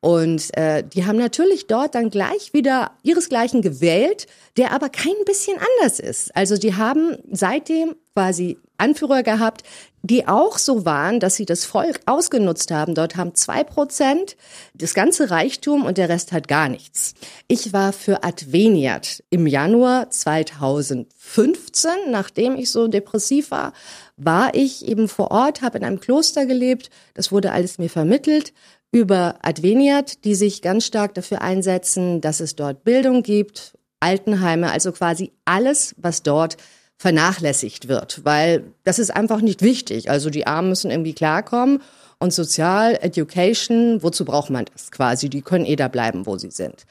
Und äh, die haben natürlich dort dann gleich wieder ihresgleichen gewählt, der aber kein bisschen anders ist. Also die haben seitdem quasi Anführer gehabt, die auch so waren, dass sie das Volk ausgenutzt haben. Dort haben zwei Prozent das ganze Reichtum und der Rest hat gar nichts. Ich war für Adveniat im Januar 2015, nachdem ich so depressiv war, war ich eben vor Ort, habe in einem Kloster gelebt. Das wurde alles mir vermittelt über Adveniat, die sich ganz stark dafür einsetzen, dass es dort Bildung gibt, Altenheime, also quasi alles, was dort vernachlässigt wird, weil das ist einfach nicht wichtig. Also die Armen müssen irgendwie klarkommen und Sozial, Education, wozu braucht man das quasi? Die können eh da bleiben, wo sie sind.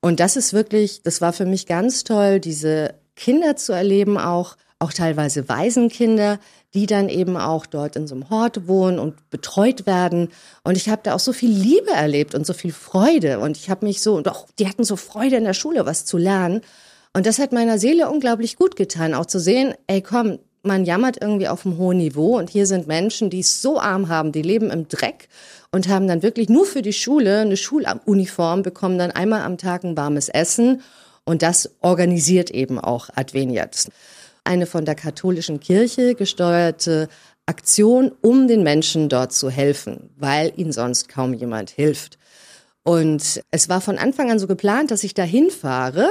Und das ist wirklich, das war für mich ganz toll, diese Kinder zu erleben, auch, auch teilweise Waisenkinder, die dann eben auch dort in so einem Hort wohnen und betreut werden. Und ich habe da auch so viel Liebe erlebt und so viel Freude. Und ich habe mich so, und auch die hatten so Freude in der Schule, was zu lernen. Und das hat meiner Seele unglaublich gut getan, auch zu sehen, ey komm, man jammert irgendwie auf einem hohen Niveau und hier sind Menschen, die es so arm haben, die leben im Dreck und haben dann wirklich nur für die Schule eine Schuluniform, bekommen dann einmal am Tag ein warmes Essen und das organisiert eben auch Adveniat. Eine von der katholischen Kirche gesteuerte Aktion, um den Menschen dort zu helfen, weil ihnen sonst kaum jemand hilft. Und es war von Anfang an so geplant, dass ich da hinfahre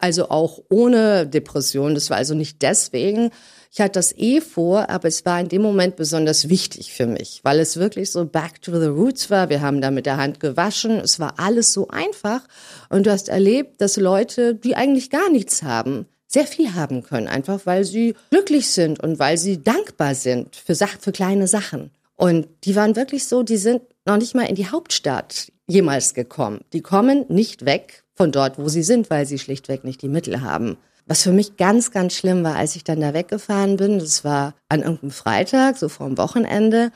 also auch ohne Depression. Das war also nicht deswegen. Ich hatte das eh vor, aber es war in dem Moment besonders wichtig für mich, weil es wirklich so back to the roots war. Wir haben da mit der Hand gewaschen. Es war alles so einfach. Und du hast erlebt, dass Leute, die eigentlich gar nichts haben, sehr viel haben können, einfach weil sie glücklich sind und weil sie dankbar sind für, Sach für kleine Sachen. Und die waren wirklich so, die sind noch nicht mal in die Hauptstadt jemals gekommen. Die kommen nicht weg von dort, wo sie sind, weil sie schlichtweg nicht die Mittel haben. Was für mich ganz, ganz schlimm war, als ich dann da weggefahren bin, das war an irgendeinem Freitag, so vor dem Wochenende.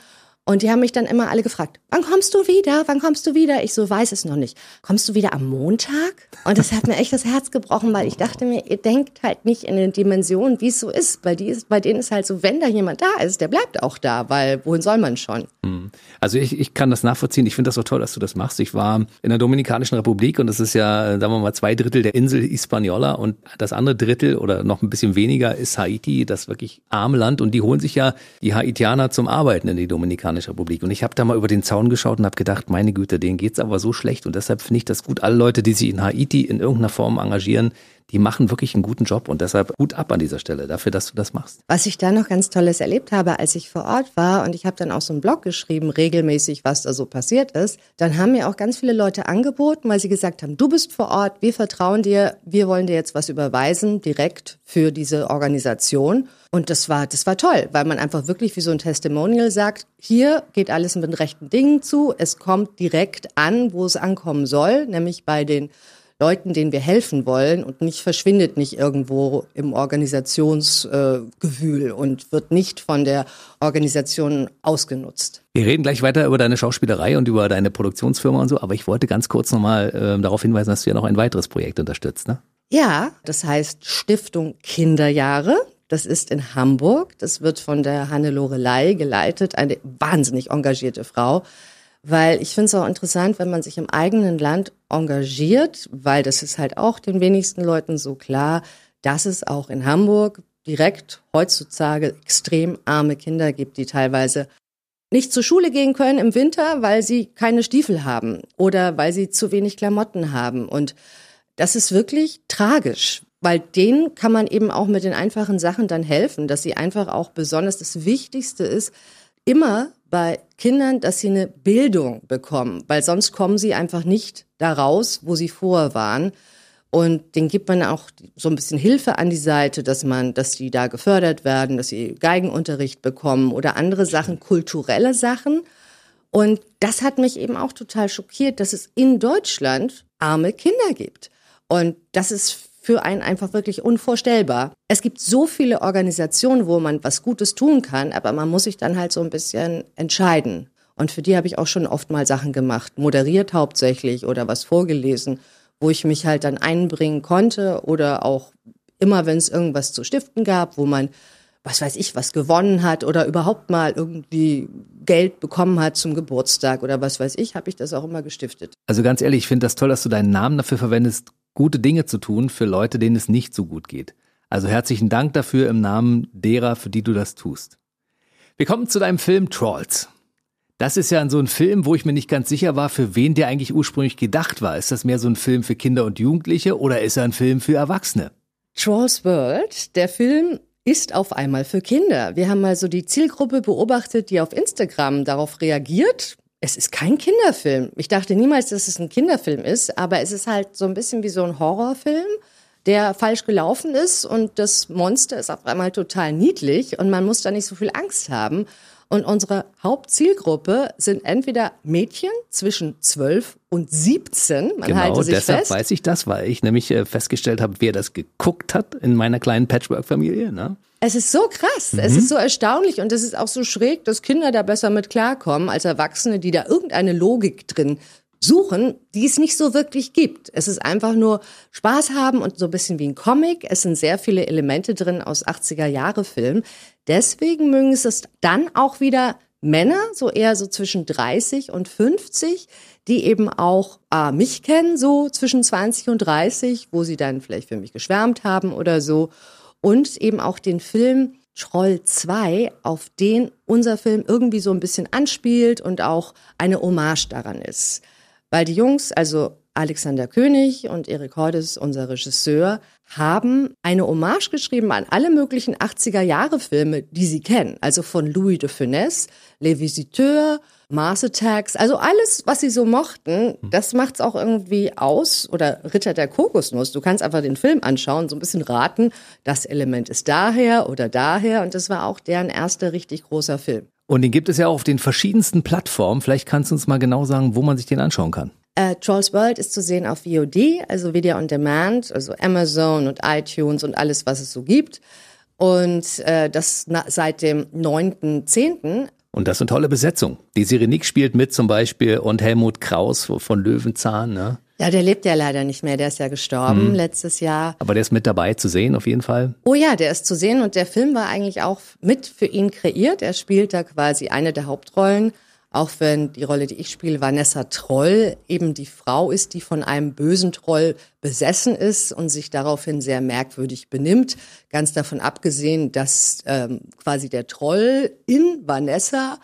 Und die haben mich dann immer alle gefragt, wann kommst du wieder? Wann kommst du wieder? Ich so, weiß es noch nicht. Kommst du wieder am Montag? Und das hat mir echt das Herz gebrochen, weil ich dachte mir, ihr denkt halt nicht in den Dimensionen, wie es so ist. Bei, die ist, bei denen ist halt so, wenn da jemand da ist, der bleibt auch da, weil wohin soll man schon? Hm. Also ich, ich kann das nachvollziehen. Ich finde das so toll, dass du das machst. Ich war in der Dominikanischen Republik und das ist ja, sagen wir mal, zwei Drittel der Insel Hispaniola und das andere Drittel oder noch ein bisschen weniger ist Haiti, das wirklich arme Land und die holen sich ja die Haitianer zum Arbeiten in die Dominikanische Republik. Und ich habe da mal über den Zaun geschaut und habe gedacht, meine Güte, denen geht's aber so schlecht. Und deshalb finde ich das gut. Alle Leute, die sich in Haiti in irgendeiner Form engagieren, die machen wirklich einen guten Job und deshalb gut ab an dieser Stelle dafür, dass du das machst. Was ich da noch ganz Tolles erlebt habe, als ich vor Ort war und ich habe dann auch so einen Blog geschrieben, regelmäßig, was da so passiert ist, dann haben mir auch ganz viele Leute angeboten, weil sie gesagt haben, du bist vor Ort, wir vertrauen dir, wir wollen dir jetzt was überweisen, direkt für diese Organisation. Und das war, das war toll, weil man einfach wirklich wie so ein Testimonial sagt, hier geht alles mit rechten Dingen zu, es kommt direkt an, wo es ankommen soll, nämlich bei den Leuten, denen wir helfen wollen und nicht verschwindet nicht irgendwo im Organisationsgewühl äh, und wird nicht von der Organisation ausgenutzt. Wir reden gleich weiter über deine Schauspielerei und über deine Produktionsfirma und so, aber ich wollte ganz kurz nochmal äh, darauf hinweisen, dass du ja noch ein weiteres Projekt unterstützt, ne? Ja, das heißt Stiftung Kinderjahre. Das ist in Hamburg. Das wird von der Hannelore Ley geleitet, eine wahnsinnig engagierte Frau weil ich finde es auch interessant, wenn man sich im eigenen Land engagiert, weil das ist halt auch den wenigsten Leuten so klar, dass es auch in Hamburg direkt heutzutage extrem arme Kinder gibt, die teilweise nicht zur Schule gehen können im Winter, weil sie keine Stiefel haben oder weil sie zu wenig Klamotten haben. Und das ist wirklich tragisch, weil denen kann man eben auch mit den einfachen Sachen dann helfen, dass sie einfach auch besonders das Wichtigste ist, immer bei Kindern, dass sie eine Bildung bekommen, weil sonst kommen sie einfach nicht da raus, wo sie vorher waren. Und den gibt man auch so ein bisschen Hilfe an die Seite, dass man, dass die da gefördert werden, dass sie Geigenunterricht bekommen oder andere Sachen, kulturelle Sachen. Und das hat mich eben auch total schockiert, dass es in Deutschland arme Kinder gibt. Und das ist für einen einfach wirklich unvorstellbar. Es gibt so viele Organisationen, wo man was Gutes tun kann, aber man muss sich dann halt so ein bisschen entscheiden. Und für die habe ich auch schon oft mal Sachen gemacht, moderiert hauptsächlich oder was vorgelesen, wo ich mich halt dann einbringen konnte oder auch immer, wenn es irgendwas zu stiften gab, wo man was weiß ich, was gewonnen hat oder überhaupt mal irgendwie Geld bekommen hat zum Geburtstag oder was weiß ich, habe ich das auch immer gestiftet. Also ganz ehrlich, ich finde das toll, dass du deinen Namen dafür verwendest, gute Dinge zu tun für Leute, denen es nicht so gut geht. Also herzlichen Dank dafür im Namen derer, für die du das tust. Wir kommen zu deinem Film Trolls. Das ist ja so ein Film, wo ich mir nicht ganz sicher war, für wen der eigentlich ursprünglich gedacht war. Ist das mehr so ein Film für Kinder und Jugendliche oder ist er ein Film für Erwachsene? Trolls World, der Film ist auf einmal für Kinder. Wir haben mal so die Zielgruppe beobachtet, die auf Instagram darauf reagiert. Es ist kein Kinderfilm. Ich dachte niemals, dass es ein Kinderfilm ist, aber es ist halt so ein bisschen wie so ein Horrorfilm, der falsch gelaufen ist und das Monster ist auf einmal total niedlich und man muss da nicht so viel Angst haben. Und unsere Hauptzielgruppe sind entweder Mädchen zwischen 12 und 17. Man genau, halte sich deshalb fest. weiß ich das, weil ich nämlich äh, festgestellt habe, wer das geguckt hat in meiner kleinen Patchwork-Familie. Ne? Es ist so krass, mhm. es ist so erstaunlich und es ist auch so schräg, dass Kinder da besser mit klarkommen als Erwachsene, die da irgendeine Logik drin suchen, die es nicht so wirklich gibt. Es ist einfach nur Spaß haben und so ein bisschen wie ein Comic. Es sind sehr viele Elemente drin aus 80er Jahre Filmen. Deswegen mögen es dann auch wieder Männer, so eher so zwischen 30 und 50, die eben auch äh, mich kennen, so zwischen 20 und 30, wo sie dann vielleicht für mich geschwärmt haben oder so. Und eben auch den Film Troll 2, auf den unser Film irgendwie so ein bisschen anspielt und auch eine Hommage daran ist. Weil die Jungs, also Alexander König und Erik Hordes, unser Regisseur, haben eine Hommage geschrieben an alle möglichen 80er-Jahre-Filme, die sie kennen. Also von Louis de Funès, Les Visiteurs, Mars Attacks, also alles, was sie so mochten, das macht's auch irgendwie aus. Oder Ritter der Kokosnuss. Du kannst einfach den Film anschauen, so ein bisschen raten, das Element ist daher oder daher. Und das war auch deren erster richtig großer Film. Und den gibt es ja auch auf den verschiedensten Plattformen. Vielleicht kannst du uns mal genau sagen, wo man sich den anschauen kann. Äh, Trolls World ist zu sehen auf VOD, also Video on Demand, also Amazon und iTunes und alles, was es so gibt. Und äh, das na, seit dem 9.10. Und das ist eine tolle Besetzung. Die Sirenik spielt mit zum Beispiel und Helmut Kraus von Löwenzahn. Ne? Ja, der lebt ja leider nicht mehr. Der ist ja gestorben hm. letztes Jahr. Aber der ist mit dabei zu sehen, auf jeden Fall. Oh ja, der ist zu sehen und der Film war eigentlich auch mit für ihn kreiert. Er spielt da quasi eine der Hauptrollen. Auch wenn die Rolle, die ich spiele, Vanessa Troll, eben die Frau ist, die von einem bösen Troll besessen ist und sich daraufhin sehr merkwürdig benimmt. Ganz davon abgesehen, dass ähm, quasi der Troll in Vanessa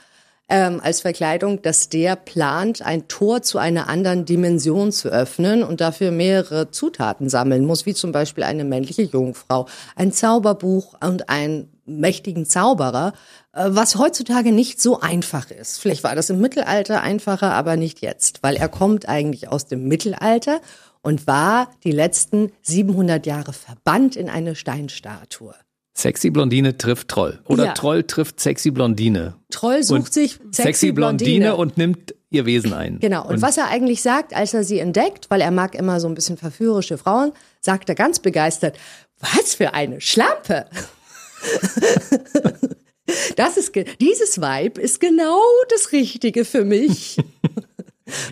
ähm, als Verkleidung, dass der plant, ein Tor zu einer anderen Dimension zu öffnen und dafür mehrere Zutaten sammeln muss, wie zum Beispiel eine männliche Jungfrau, ein Zauberbuch und einen mächtigen Zauberer, was heutzutage nicht so einfach ist. Vielleicht war das im Mittelalter einfacher, aber nicht jetzt, weil er kommt eigentlich aus dem Mittelalter und war die letzten 700 Jahre verbannt in eine Steinstatue. Sexy Blondine trifft Troll. Oder ja. Troll trifft Sexy Blondine. Troll sucht und sich Sexy, sexy Blondine. Blondine und nimmt ihr Wesen ein. Genau. Und, und, was er eigentlich sagt, als er sie entdeckt, weil er mag immer so ein bisschen verführerische Frauen, sagt er ganz begeistert, was für eine Schlampe. Das ist, dieses Vibe ist genau das Richtige für mich.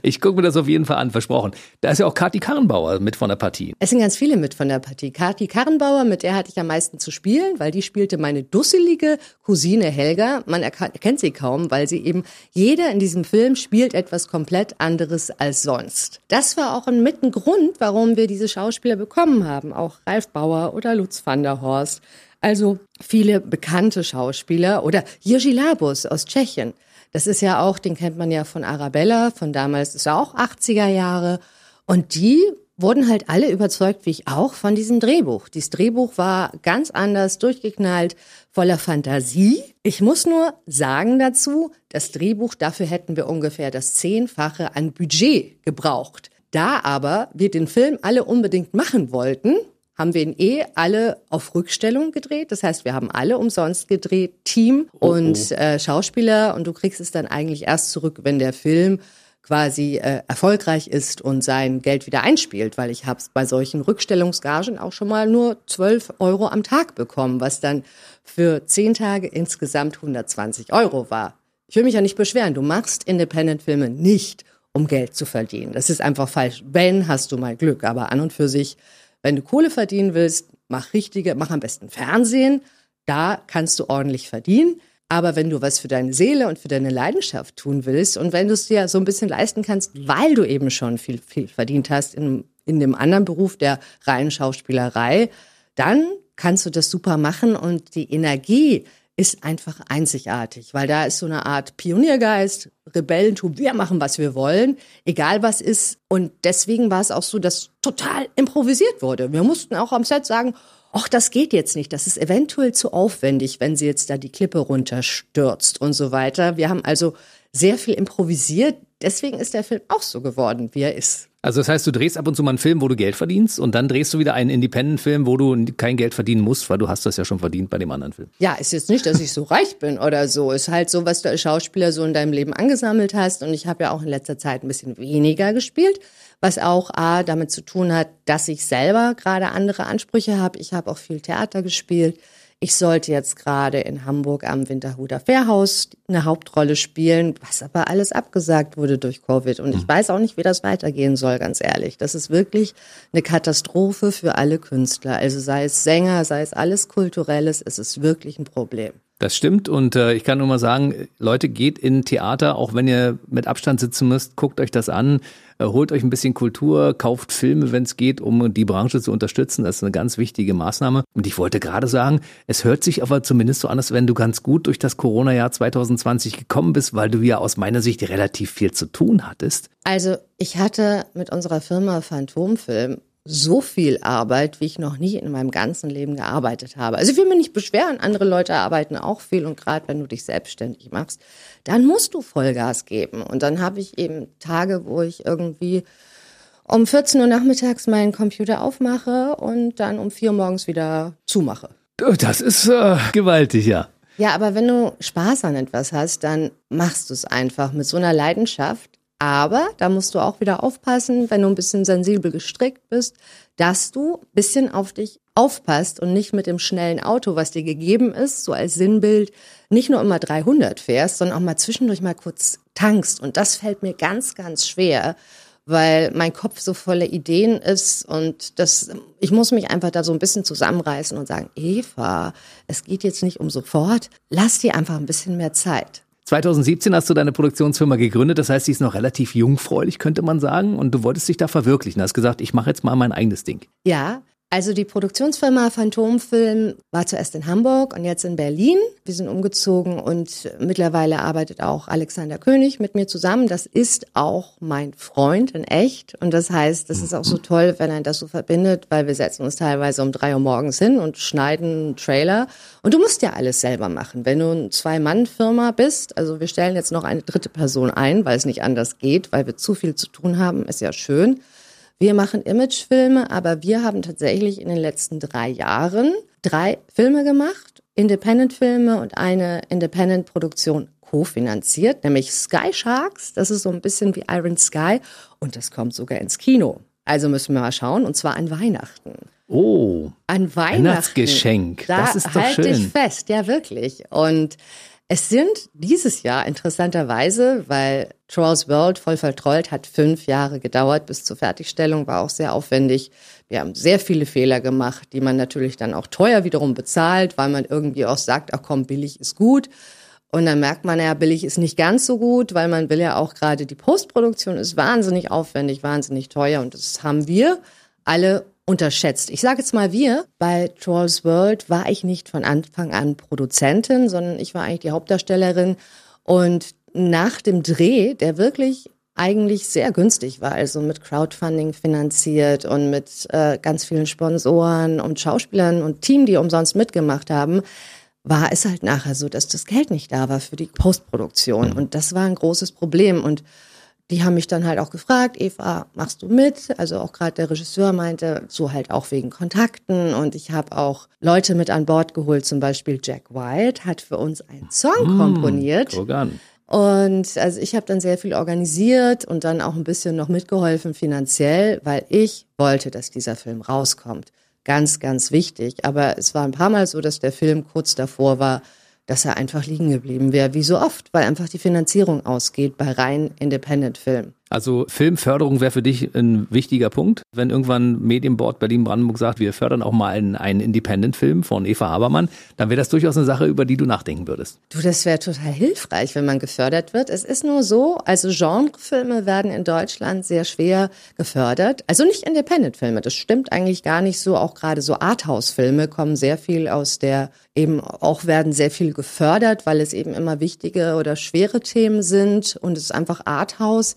Ich gucke mir das auf jeden Fall an, versprochen. Da ist ja auch Kati Karrenbauer mit von der Partie. Es sind ganz viele mit von der Partie. Kati Karrenbauer, mit der hatte ich am meisten zu spielen, weil die spielte meine dusselige Cousine Helga. Man erkennt sie kaum, weil sie eben, jeder in diesem Film spielt etwas komplett anderes als sonst. Das war auch ein mitten Grund, warum wir diese Schauspieler bekommen haben. Auch Ralf Bauer oder Lutz van der Horst. Also viele bekannte Schauspieler oder Jiří Labus aus Tschechien. Das ist ja auch, den kennt man ja von Arabella, von damals ist er auch 80er Jahre. Und die wurden halt alle überzeugt, wie ich auch, von diesem Drehbuch. Dieses Drehbuch war ganz anders, durchgeknallt, voller Fantasie. Ich muss nur sagen dazu, das Drehbuch, dafür hätten wir ungefähr das Zehnfache an Budget gebraucht. Da aber wir den Film alle unbedingt machen wollten, haben wir ihn eh alle auf Rückstellung gedreht. Das heißt, wir haben alle umsonst gedreht, Team oh, und Äh, Schauspieler. Und du kriegst es dann eigentlich erst zurück, wenn der Film quasi äh, erfolgreich ist und sein Geld wieder einspielt, weil ich habe bei solchen Rückstellungsgagen auch schon mal nur 12 Euro am Tag bekommen, was dann für zehn Tage insgesamt 120 Euro war. Ich will mich ja nicht beschweren, du machst Independent-Filme nicht, um Geld zu verdienen. Das ist einfach falsch. Wenn, hast du mal Glück, aber an und für sich wenn du Kohle verdienen willst, mach richtige, mach am besten Fernsehen. Da kannst du ordentlich verdienen. Aber wenn du was für deine Seele und für deine Leidenschaft tun willst und wenn du es dir so ein bisschen leisten kannst, weil du eben schon viel, viel verdient hast in, in dem anderen Beruf der reinen Schauspielerei, dann kannst du das super machen und die Energie ist einfach einzigartig, weil da ist so eine Art Pioniergeist, Rebellentum, wir machen, was wir wollen, egal was ist. Und deswegen war es auch so, dass total improvisiert wurde. Wir mussten auch am Set sagen, ach, das geht jetzt nicht, das ist eventuell zu aufwendig, wenn sie jetzt da die Klippe runterstürzt und so weiter. Wir haben also sehr viel improvisiert. Deswegen ist der Film auch so geworden, wie er ist. Also das heißt, du drehst ab und zu mal einen Film, wo du Geld verdienst und dann drehst du wieder einen Independent-Film, wo du kein Geld verdienen musst, weil du hast das ja schon verdient bei dem anderen Film. Ja, ist jetzt nicht, dass ich so reich bin oder so. Ist halt so, was du als Schauspieler so in deinem Leben angesammelt hast. Und ich habe ja auch in letzter Zeit ein bisschen weniger gespielt, was auch A, damit zu tun hat, dass ich selber gerade andere Ansprüche habe. Ich habe auch viel Theater gespielt. Ich sollte jetzt gerade in Hamburg am Winterhuder Fährhaus eine Hauptrolle spielen, was aber alles abgesagt wurde durch Covid. Und ich hm. weiß auch nicht, wie das weitergehen soll, ganz ehrlich. Das ist wirklich eine Katastrophe für alle Künstler. Also sei es Sänger, sei es alles Kulturelles, es ist wirklich ein Problem. Das stimmt und äh, ich kann nur mal sagen, Leute, geht in Theater, auch wenn ihr mit Abstand sitzen müsst, guckt euch das an, äh, holt euch ein bisschen Kultur, kauft Filme, wenn es geht, um die Branche zu unterstützen. Das ist eine ganz wichtige Maßnahme. Und ich wollte gerade sagen, es hört sich aber zumindest so an, als wenn du ganz gut durch das Corona-Jahr 2020 gekommen bist, weil du ja aus meiner Sicht relativ viel zu tun hattest. Also ich hatte mit unserer Firma Phantomfilm so viel Arbeit, wie ich noch nie in meinem ganzen Leben gearbeitet habe. Also ich will mich nicht beschweren, andere Leute arbeiten auch viel und gerade wenn du dich selbstständig machst, dann musst du Vollgas geben. Und dann habe ich eben Tage, wo ich irgendwie um 14 Uhr nachmittags meinen Computer aufmache und dann um 4 Uhr morgens wieder zumache. Das ist äh, gewaltig, ja. Ja, aber wenn du Spaß an etwas hast, dann machst du es einfach mit so einer Leidenschaft. Aber da musst du auch wieder aufpassen, wenn du ein bisschen sensibel gestrickt bist, dass du ein bisschen auf dich aufpasst und nicht mit dem schnellen Auto, was dir gegeben ist, so als Sinnbild, nicht nur immer 300 fährst, sondern auch mal zwischendurch mal kurz tankst. Und das fällt mir ganz, ganz schwer, weil mein Kopf so voller Ideen ist und das, ich muss mich einfach da so ein bisschen zusammenreißen und sagen, Eva, es geht jetzt nicht um sofort, lass dir einfach ein bisschen mehr Zeit. 2017 hast du deine Produktionsfirma gegründet, das heißt, sie ist noch relativ jungfräulich, könnte man sagen, und du wolltest dich da verwirklichen. Du hast gesagt, ich mache jetzt mal mein eigenes Ding. Ja, also die Produktionsfirma Phantomfilm war zuerst in Hamburg und jetzt in Berlin. Wir sind umgezogen und mittlerweile arbeitet auch Alexander König mit mir zusammen. Das ist auch mein Freund in echt und das heißt, das ist auch so toll, wenn er das so verbindet, weil wir setzen uns teilweise um drei Uhr morgens hin und schneiden einen Trailer und du musst ja alles selber machen. Wenn du eine Zwei-Mann-Firma bist, also wir stellen jetzt noch eine dritte Person ein, weil es nicht anders geht, weil wir zu viel zu tun haben, ist ja schön. Wir machen Imagefilme, aber wir haben tatsächlich in den letzten drei Jahren drei Filme gemacht, Independent-Filme und eine Independent-Produktion kofinanziert, nämlich Sky Sharks. Das ist so ein bisschen wie Iron Sky und das kommt sogar ins Kino. Also müssen wir mal schauen und zwar an Weihnachten. Oh, an Weihnachten. Weihnachtsgeschenk. Da das ist doch halt schön. dich fest, ja wirklich. Und es sind dieses Jahr interessanterweise, weil Trolls World voll vertrollt hat fünf Jahre gedauert bis zur Fertigstellung, war auch sehr aufwendig. Wir haben sehr viele Fehler gemacht, die man natürlich dann auch teuer wiederum bezahlt, weil man irgendwie auch sagt, ach komm, billig ist gut. Und dann merkt man ja, billig ist nicht ganz so gut, weil man will ja auch gerade die Postproduktion ist wahnsinnig aufwendig, wahnsinnig teuer und das haben wir alle unterschätzt. Ich sage jetzt mal wir. Bei Trolls World war ich nicht von Anfang an Produzentin, sondern ich war eigentlich die Hauptdarstellerin. Und nach dem Dreh, der wirklich eigentlich sehr günstig war, also mit Crowdfunding finanziert und mit äh, ganz vielen Sponsoren und Schauspielern und Team, die umsonst mitgemacht haben, war es halt nachher so, dass das Geld nicht da war für die Postproduktion. Und das war ein großes Problem. Und die haben mich dann halt auch gefragt, Eva, machst du mit? Also auch gerade der Regisseur meinte, so halt auch wegen Kontakten. Und ich habe auch Leute mit an Bord geholt, zum Beispiel Jack White hat für uns einen Song mmh, komponiert. Organ. Und also ich habe dann sehr viel organisiert und dann auch ein bisschen noch mitgeholfen finanziell, weil ich wollte, dass dieser Film rauskommt. Ganz, ganz wichtig. Aber es war ein paar Mal so, dass der Film kurz davor war, dass er einfach liegen geblieben wäre, wie so oft, weil einfach die Finanzierung ausgeht bei rein Independent-Filmen. Also Filmförderung wäre für dich ein wichtiger Punkt. Wenn irgendwann Medienboard Berlin-Brandenburg sagt, wir fördern auch mal einen, einen Independent-Film von Eva Habermann, dann wäre das durchaus eine Sache, über die du nachdenken würdest. Du, das wäre total hilfreich, wenn man gefördert wird. Es ist nur so, also Genrefilme werden in Deutschland sehr schwer gefördert. Also nicht Independent-Filme, das stimmt eigentlich gar nicht so. Auch gerade so Arthouse-Filme kommen sehr viel aus der, eben auch werden sehr viel gefördert, weil es eben immer wichtige oder schwere Themen sind und es ist einfach Arthouse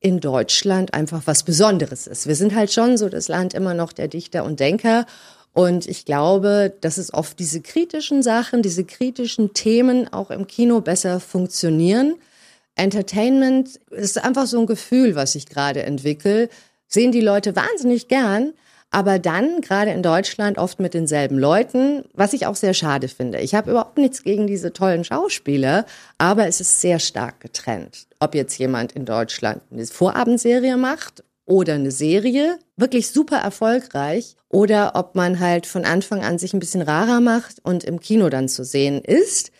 in Deutschland einfach was Besonderes ist. Wir sind halt schon so das Land immer noch der Dichter und Denker. Und ich glaube, dass es oft diese kritischen Sachen, diese kritischen Themen auch im Kino besser funktionieren. Entertainment ist einfach so ein Gefühl, was ich gerade entwickle. Sehen die Leute wahnsinnig gern, aber dann gerade in Deutschland oft mit denselben Leuten, was ich auch sehr schade finde. Ich habe überhaupt nichts gegen diese tollen Schauspieler, aber es ist sehr stark getrennt. Ob jetzt jemand in Deutschland eine Vorabendserie macht oder eine Serie, wirklich super erfolgreich, oder ob man halt von Anfang an sich ein bisschen rarer macht und im Kino dann zu sehen ist.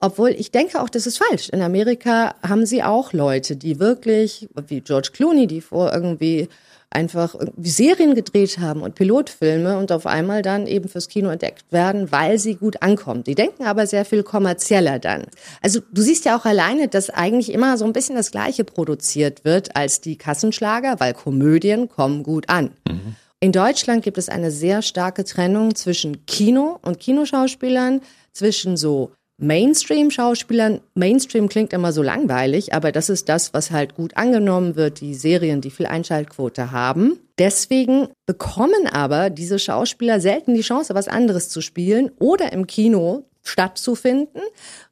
Obwohl ich denke auch, das ist falsch. In Amerika haben sie auch Leute, die wirklich, wie George Clooney, die vor irgendwie einfach Serien gedreht haben und Pilotfilme und auf einmal dann eben fürs Kino entdeckt werden, weil sie gut ankommen. Die denken aber sehr viel kommerzieller dann. Also du siehst ja auch alleine, dass eigentlich immer so ein bisschen das Gleiche produziert wird als die Kassenschlager, weil Komödien kommen gut an. Mhm. In Deutschland gibt es eine sehr starke Trennung zwischen Kino und Kinoschauspielern, zwischen so Mainstream-Schauspielern, Mainstream klingt immer so langweilig, aber das ist das, was halt gut angenommen wird, die Serien, die viel Einschaltquote haben. Deswegen bekommen aber diese Schauspieler selten die Chance, was anderes zu spielen oder im Kino stattzufinden,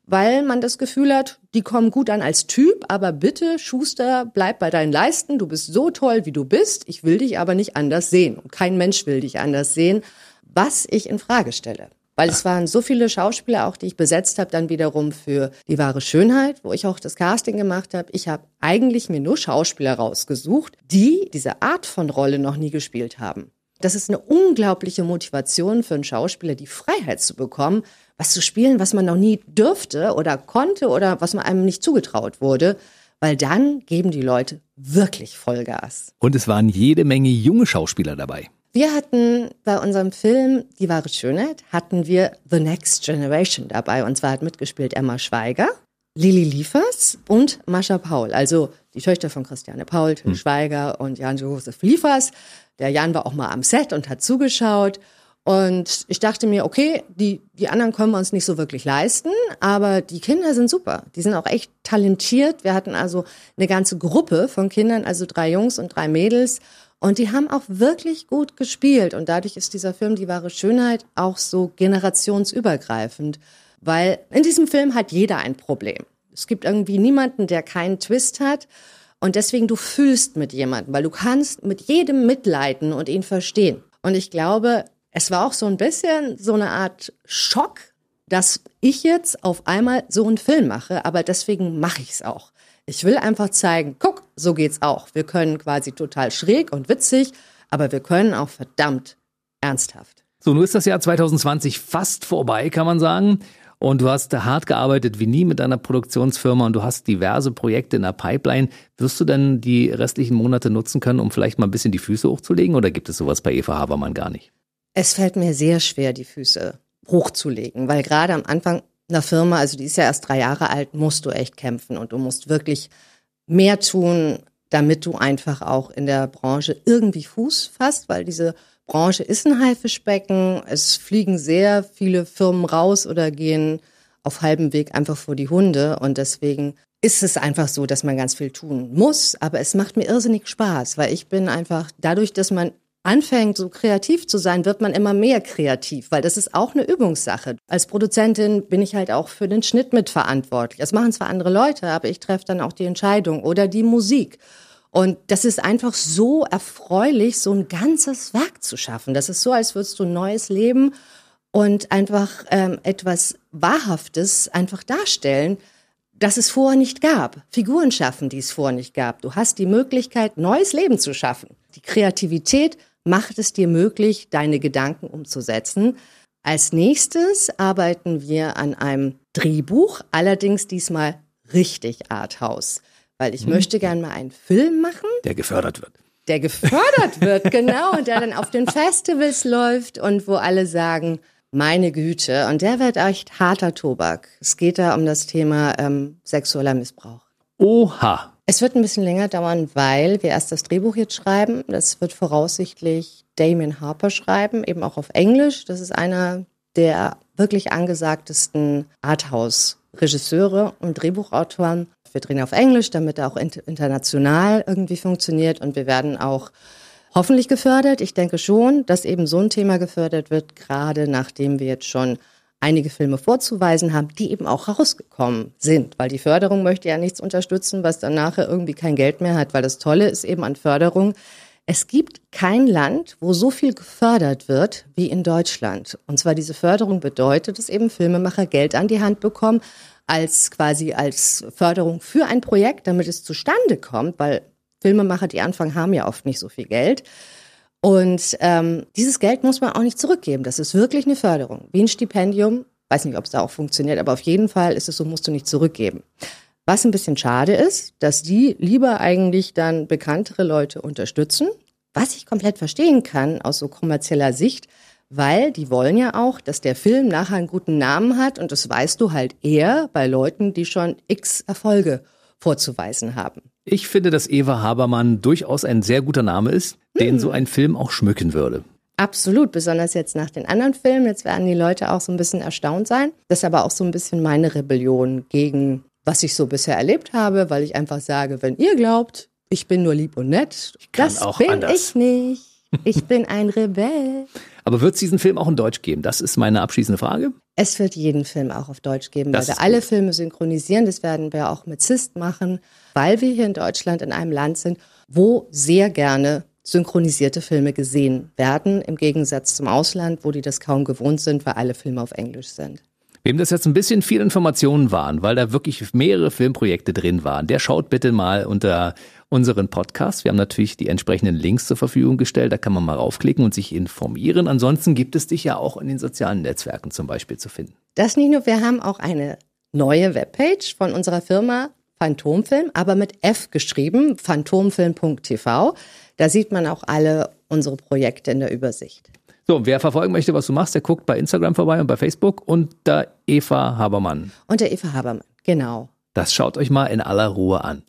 weil man das Gefühl hat, die kommen gut an als Typ, aber bitte, Schuster, bleib bei deinen Leisten, du bist so toll, wie du bist, ich will dich aber nicht anders sehen und kein Mensch will dich anders sehen, was ich in Frage stelle. Weil es waren so viele Schauspieler auch, die ich besetzt habe, dann wiederum für die wahre Schönheit, wo ich auch das Casting gemacht habe. Ich habe eigentlich mir nur Schauspieler rausgesucht, die diese Art von Rolle noch nie gespielt haben. Das ist eine unglaubliche Motivation für einen Schauspieler, die Freiheit zu bekommen, was zu spielen, was man noch nie dürfte oder konnte oder was man einem nicht zugetraut wurde weil dann geben die Leute wirklich Vollgas. Und es waren jede Menge junge Schauspieler dabei. Wir hatten bei unserem Film Die wahre Schönheit, hatten wir The Next Generation dabei. Und zwar hat mitgespielt Emma Schweiger, Lili Liefers und Mascha Paul. Also die Töchter von Christiane Paul, Till hm. Schweiger und Jan-Josef Liefers. Der Jan war auch mal am Set und hat zugeschaut. Und ich dachte mir, okay, die, die anderen können wir uns nicht so wirklich leisten, aber die Kinder sind super. Die sind auch echt talentiert. Wir hatten also eine ganze Gruppe von Kindern, also drei Jungs und drei Mädels. Und die haben auch wirklich gut gespielt. Und dadurch ist dieser Film Die wahre Schönheit auch so generationsübergreifend. Weil in diesem Film hat jeder ein Problem. Es gibt irgendwie niemanden, der keinen Twist hat. Und deswegen du fühlst mit jemandem, weil du kannst mit jedem mitleiden und ihn verstehen. Und ich glaube, es war auch so ein bisschen so eine Art Schock, dass ich jetzt auf einmal so einen Film mache, aber deswegen mache ich es auch. Ich will einfach zeigen, guck, so geht's auch. Wir können quasi total schräg und witzig, aber wir können auch verdammt ernsthaft. So, nun ist das Jahr 2020 fast vorbei, kann man sagen. Und du hast hart gearbeitet wie nie mit deiner Produktionsfirma und du hast diverse Projekte in der Pipeline. Wirst du denn die restlichen Monate nutzen können, um vielleicht mal ein bisschen die Füße hochzulegen oder gibt es sowas bei Eva Habermann gar nicht? Es fällt mir sehr schwer, die Füße hochzulegen, weil gerade am Anfang einer Firma, also die ist ja erst drei Jahre alt, musst du echt kämpfen und du musst wirklich mehr tun, damit du einfach auch in der Branche irgendwie Fuß fasst, weil diese Branche ist ein Haifischbecken. Es fliegen sehr viele Firmen raus oder gehen auf halbem Weg einfach vor die Hunde und deswegen ist es einfach so, dass man ganz viel tun muss, aber es macht mir irrsinnig Spaß, weil ich bin einfach dadurch, dass man anfängt, so kreativ zu sein, wird man immer mehr kreativ, weil das ist auch eine Übungssache. Als Produzentin bin ich halt auch für den Schnitt mitverantwortlich. Das machen zwar andere Leute, aber ich treffe dann auch die Entscheidung oder die Musik. Und das ist einfach so erfreulich, so ein ganzes Werk zu schaffen. Das ist so, als würdest du ein neues Leben und einfach ähm, etwas Wahrhaftes einfach darstellen, das es vorher nicht gab. Figuren schaffen, die es vorher nicht gab. Du hast die Möglichkeit, neues Leben zu schaffen. Die Kreativität macht es dir möglich, deine Gedanken umzusetzen. Als nächstes arbeiten wir an einem Drehbuch, allerdings diesmal richtig Arthouse, weil ich möchte gern mal einen Film machen, Der gefördert wird. der gefördert wird, genau, und der dann auf den Festivals läuft und wo alle sagen, meine Güte, und der wird echt harter Tobak. Es geht da um das Thema ähm, sexueller Missbrauch. Oha. Es wird ein bisschen länger dauern, weil wir erst das Drehbuch jetzt schreiben. Das wird voraussichtlich Damien Harper schreiben, eben auch auf Englisch. Das ist einer der wirklich angesagtesten Arthouse-Regisseure und Drehbuchautoren. Wir drehen auf Englisch, damit er auch int- international irgendwie funktioniert. Und wir werden auch hoffentlich gefördert. Ich denke schon, dass eben so ein Thema gefördert wird, gerade nachdem wir jetzt schon einige Filme vorzuweisen haben, die eben auch rausgekommen sind. Weil die Förderung möchte ja nichts unterstützen, was dann nachher irgendwie kein Geld mehr hat. Weil das Tolle ist eben an Förderung, es gibt kein Land, wo so viel gefördert wird wie in Deutschland. Und zwar diese Förderung bedeutet, dass eben Filmemacher Geld an die Hand bekommen, als quasi als Förderung für ein Projekt, damit es zustande kommt, weil Filmemacher, die anfangen, haben ja oft nicht so viel Geld. Und ähm, dieses Geld muss man auch nicht zurückgeben. Das ist wirklich eine Förderung, wie ein Stipendium. Weiß nicht, ob es da auch funktioniert, aber auf jeden Fall ist es so, musst du nicht zurückgeben. Was ein bisschen schade ist, dass die lieber eigentlich dann bekanntere Leute unterstützen, was ich komplett verstehen kann aus so kommerzieller Sicht, weil die wollen ja auch, dass der Film nachher einen guten Namen hat und das weißt du halt eher bei Leuten, die schon x Erfolge vorzuweisen haben. Ich finde, dass Eva Habermann durchaus ein sehr guter Name ist, den so ein Film auch schmücken würde. Absolut, besonders jetzt nach den anderen Filmen. Jetzt werden die Leute auch so ein bisschen erstaunt sein. Das ist aber auch so ein bisschen meine Rebellion gegen, was ich so bisher erlebt habe, weil ich einfach sage, wenn ihr glaubt, ich bin nur lieb und nett, das bin anders. ich nicht. Ich bin ein Rebell. Aber wird es diesen Film auch in Deutsch geben? Das ist meine abschließende Frage. Es wird jeden Film auch auf Deutsch geben, Das weil wir alle gut. Filme synchronisieren. Das werden wir auch mit Zist machen, weil wir hier in Deutschland in einem Land sind, wo sehr gerne synchronisierte Filme gesehen werden, im Gegensatz zum Ausland, wo die das kaum gewohnt sind, weil alle Filme auf Englisch sind. Wem das jetzt ein bisschen viel Informationen waren, weil da wirklich mehrere Filmprojekte drin waren, der schaut bitte mal unter unseren Podcast. Wir haben natürlich die entsprechenden Links zur Verfügung gestellt. Da kann man mal raufklicken und sich informieren. Ansonsten gibt es dich ja auch in den sozialen Netzwerken zum Beispiel zu finden. Das nicht nur, wir haben auch eine neue Webpage von unserer Firma Phantomfilm, aber mit F geschrieben, phantomfilm.tv. Da sieht man auch alle unsere Projekte in der Übersicht. So, wer verfolgen möchte, was du machst, der guckt bei Instagram vorbei und bei Facebook da Eva Habermann. Und der Eva Habermann, genau. Das schaut euch mal in aller Ruhe an.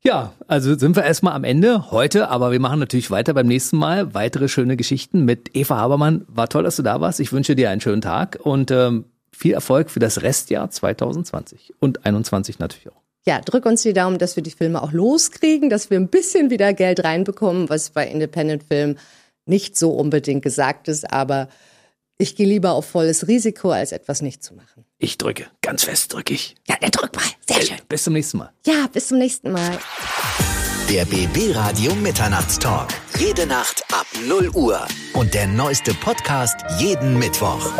Ja, also sind wir erstmal am Ende heute, aber wir machen natürlich weiter beim nächsten Mal. Weitere schöne Geschichten mit Eva Habermann. War toll, dass du da warst. Ich wünsche dir einen schönen Tag und ähm, viel Erfolg für das Restjahr 2020 und 2021 natürlich auch. Ja, drück uns die Daumen, dass wir die Filme auch loskriegen, dass wir ein bisschen wieder Geld reinbekommen, was bei Independent Film nicht so unbedingt gesagt ist, aber ich gehe lieber auf volles Risiko, als etwas nicht zu machen. Ich drücke, ganz fest drücke ich. Ja, der drück mal. Sehr schön. Bis zum nächsten Mal. Ja, bis zum nächsten Mal. Der BB Radio Mitternachtstalk. Jede Nacht ab 0 Uhr. Und der neueste Podcast jeden Mittwoch.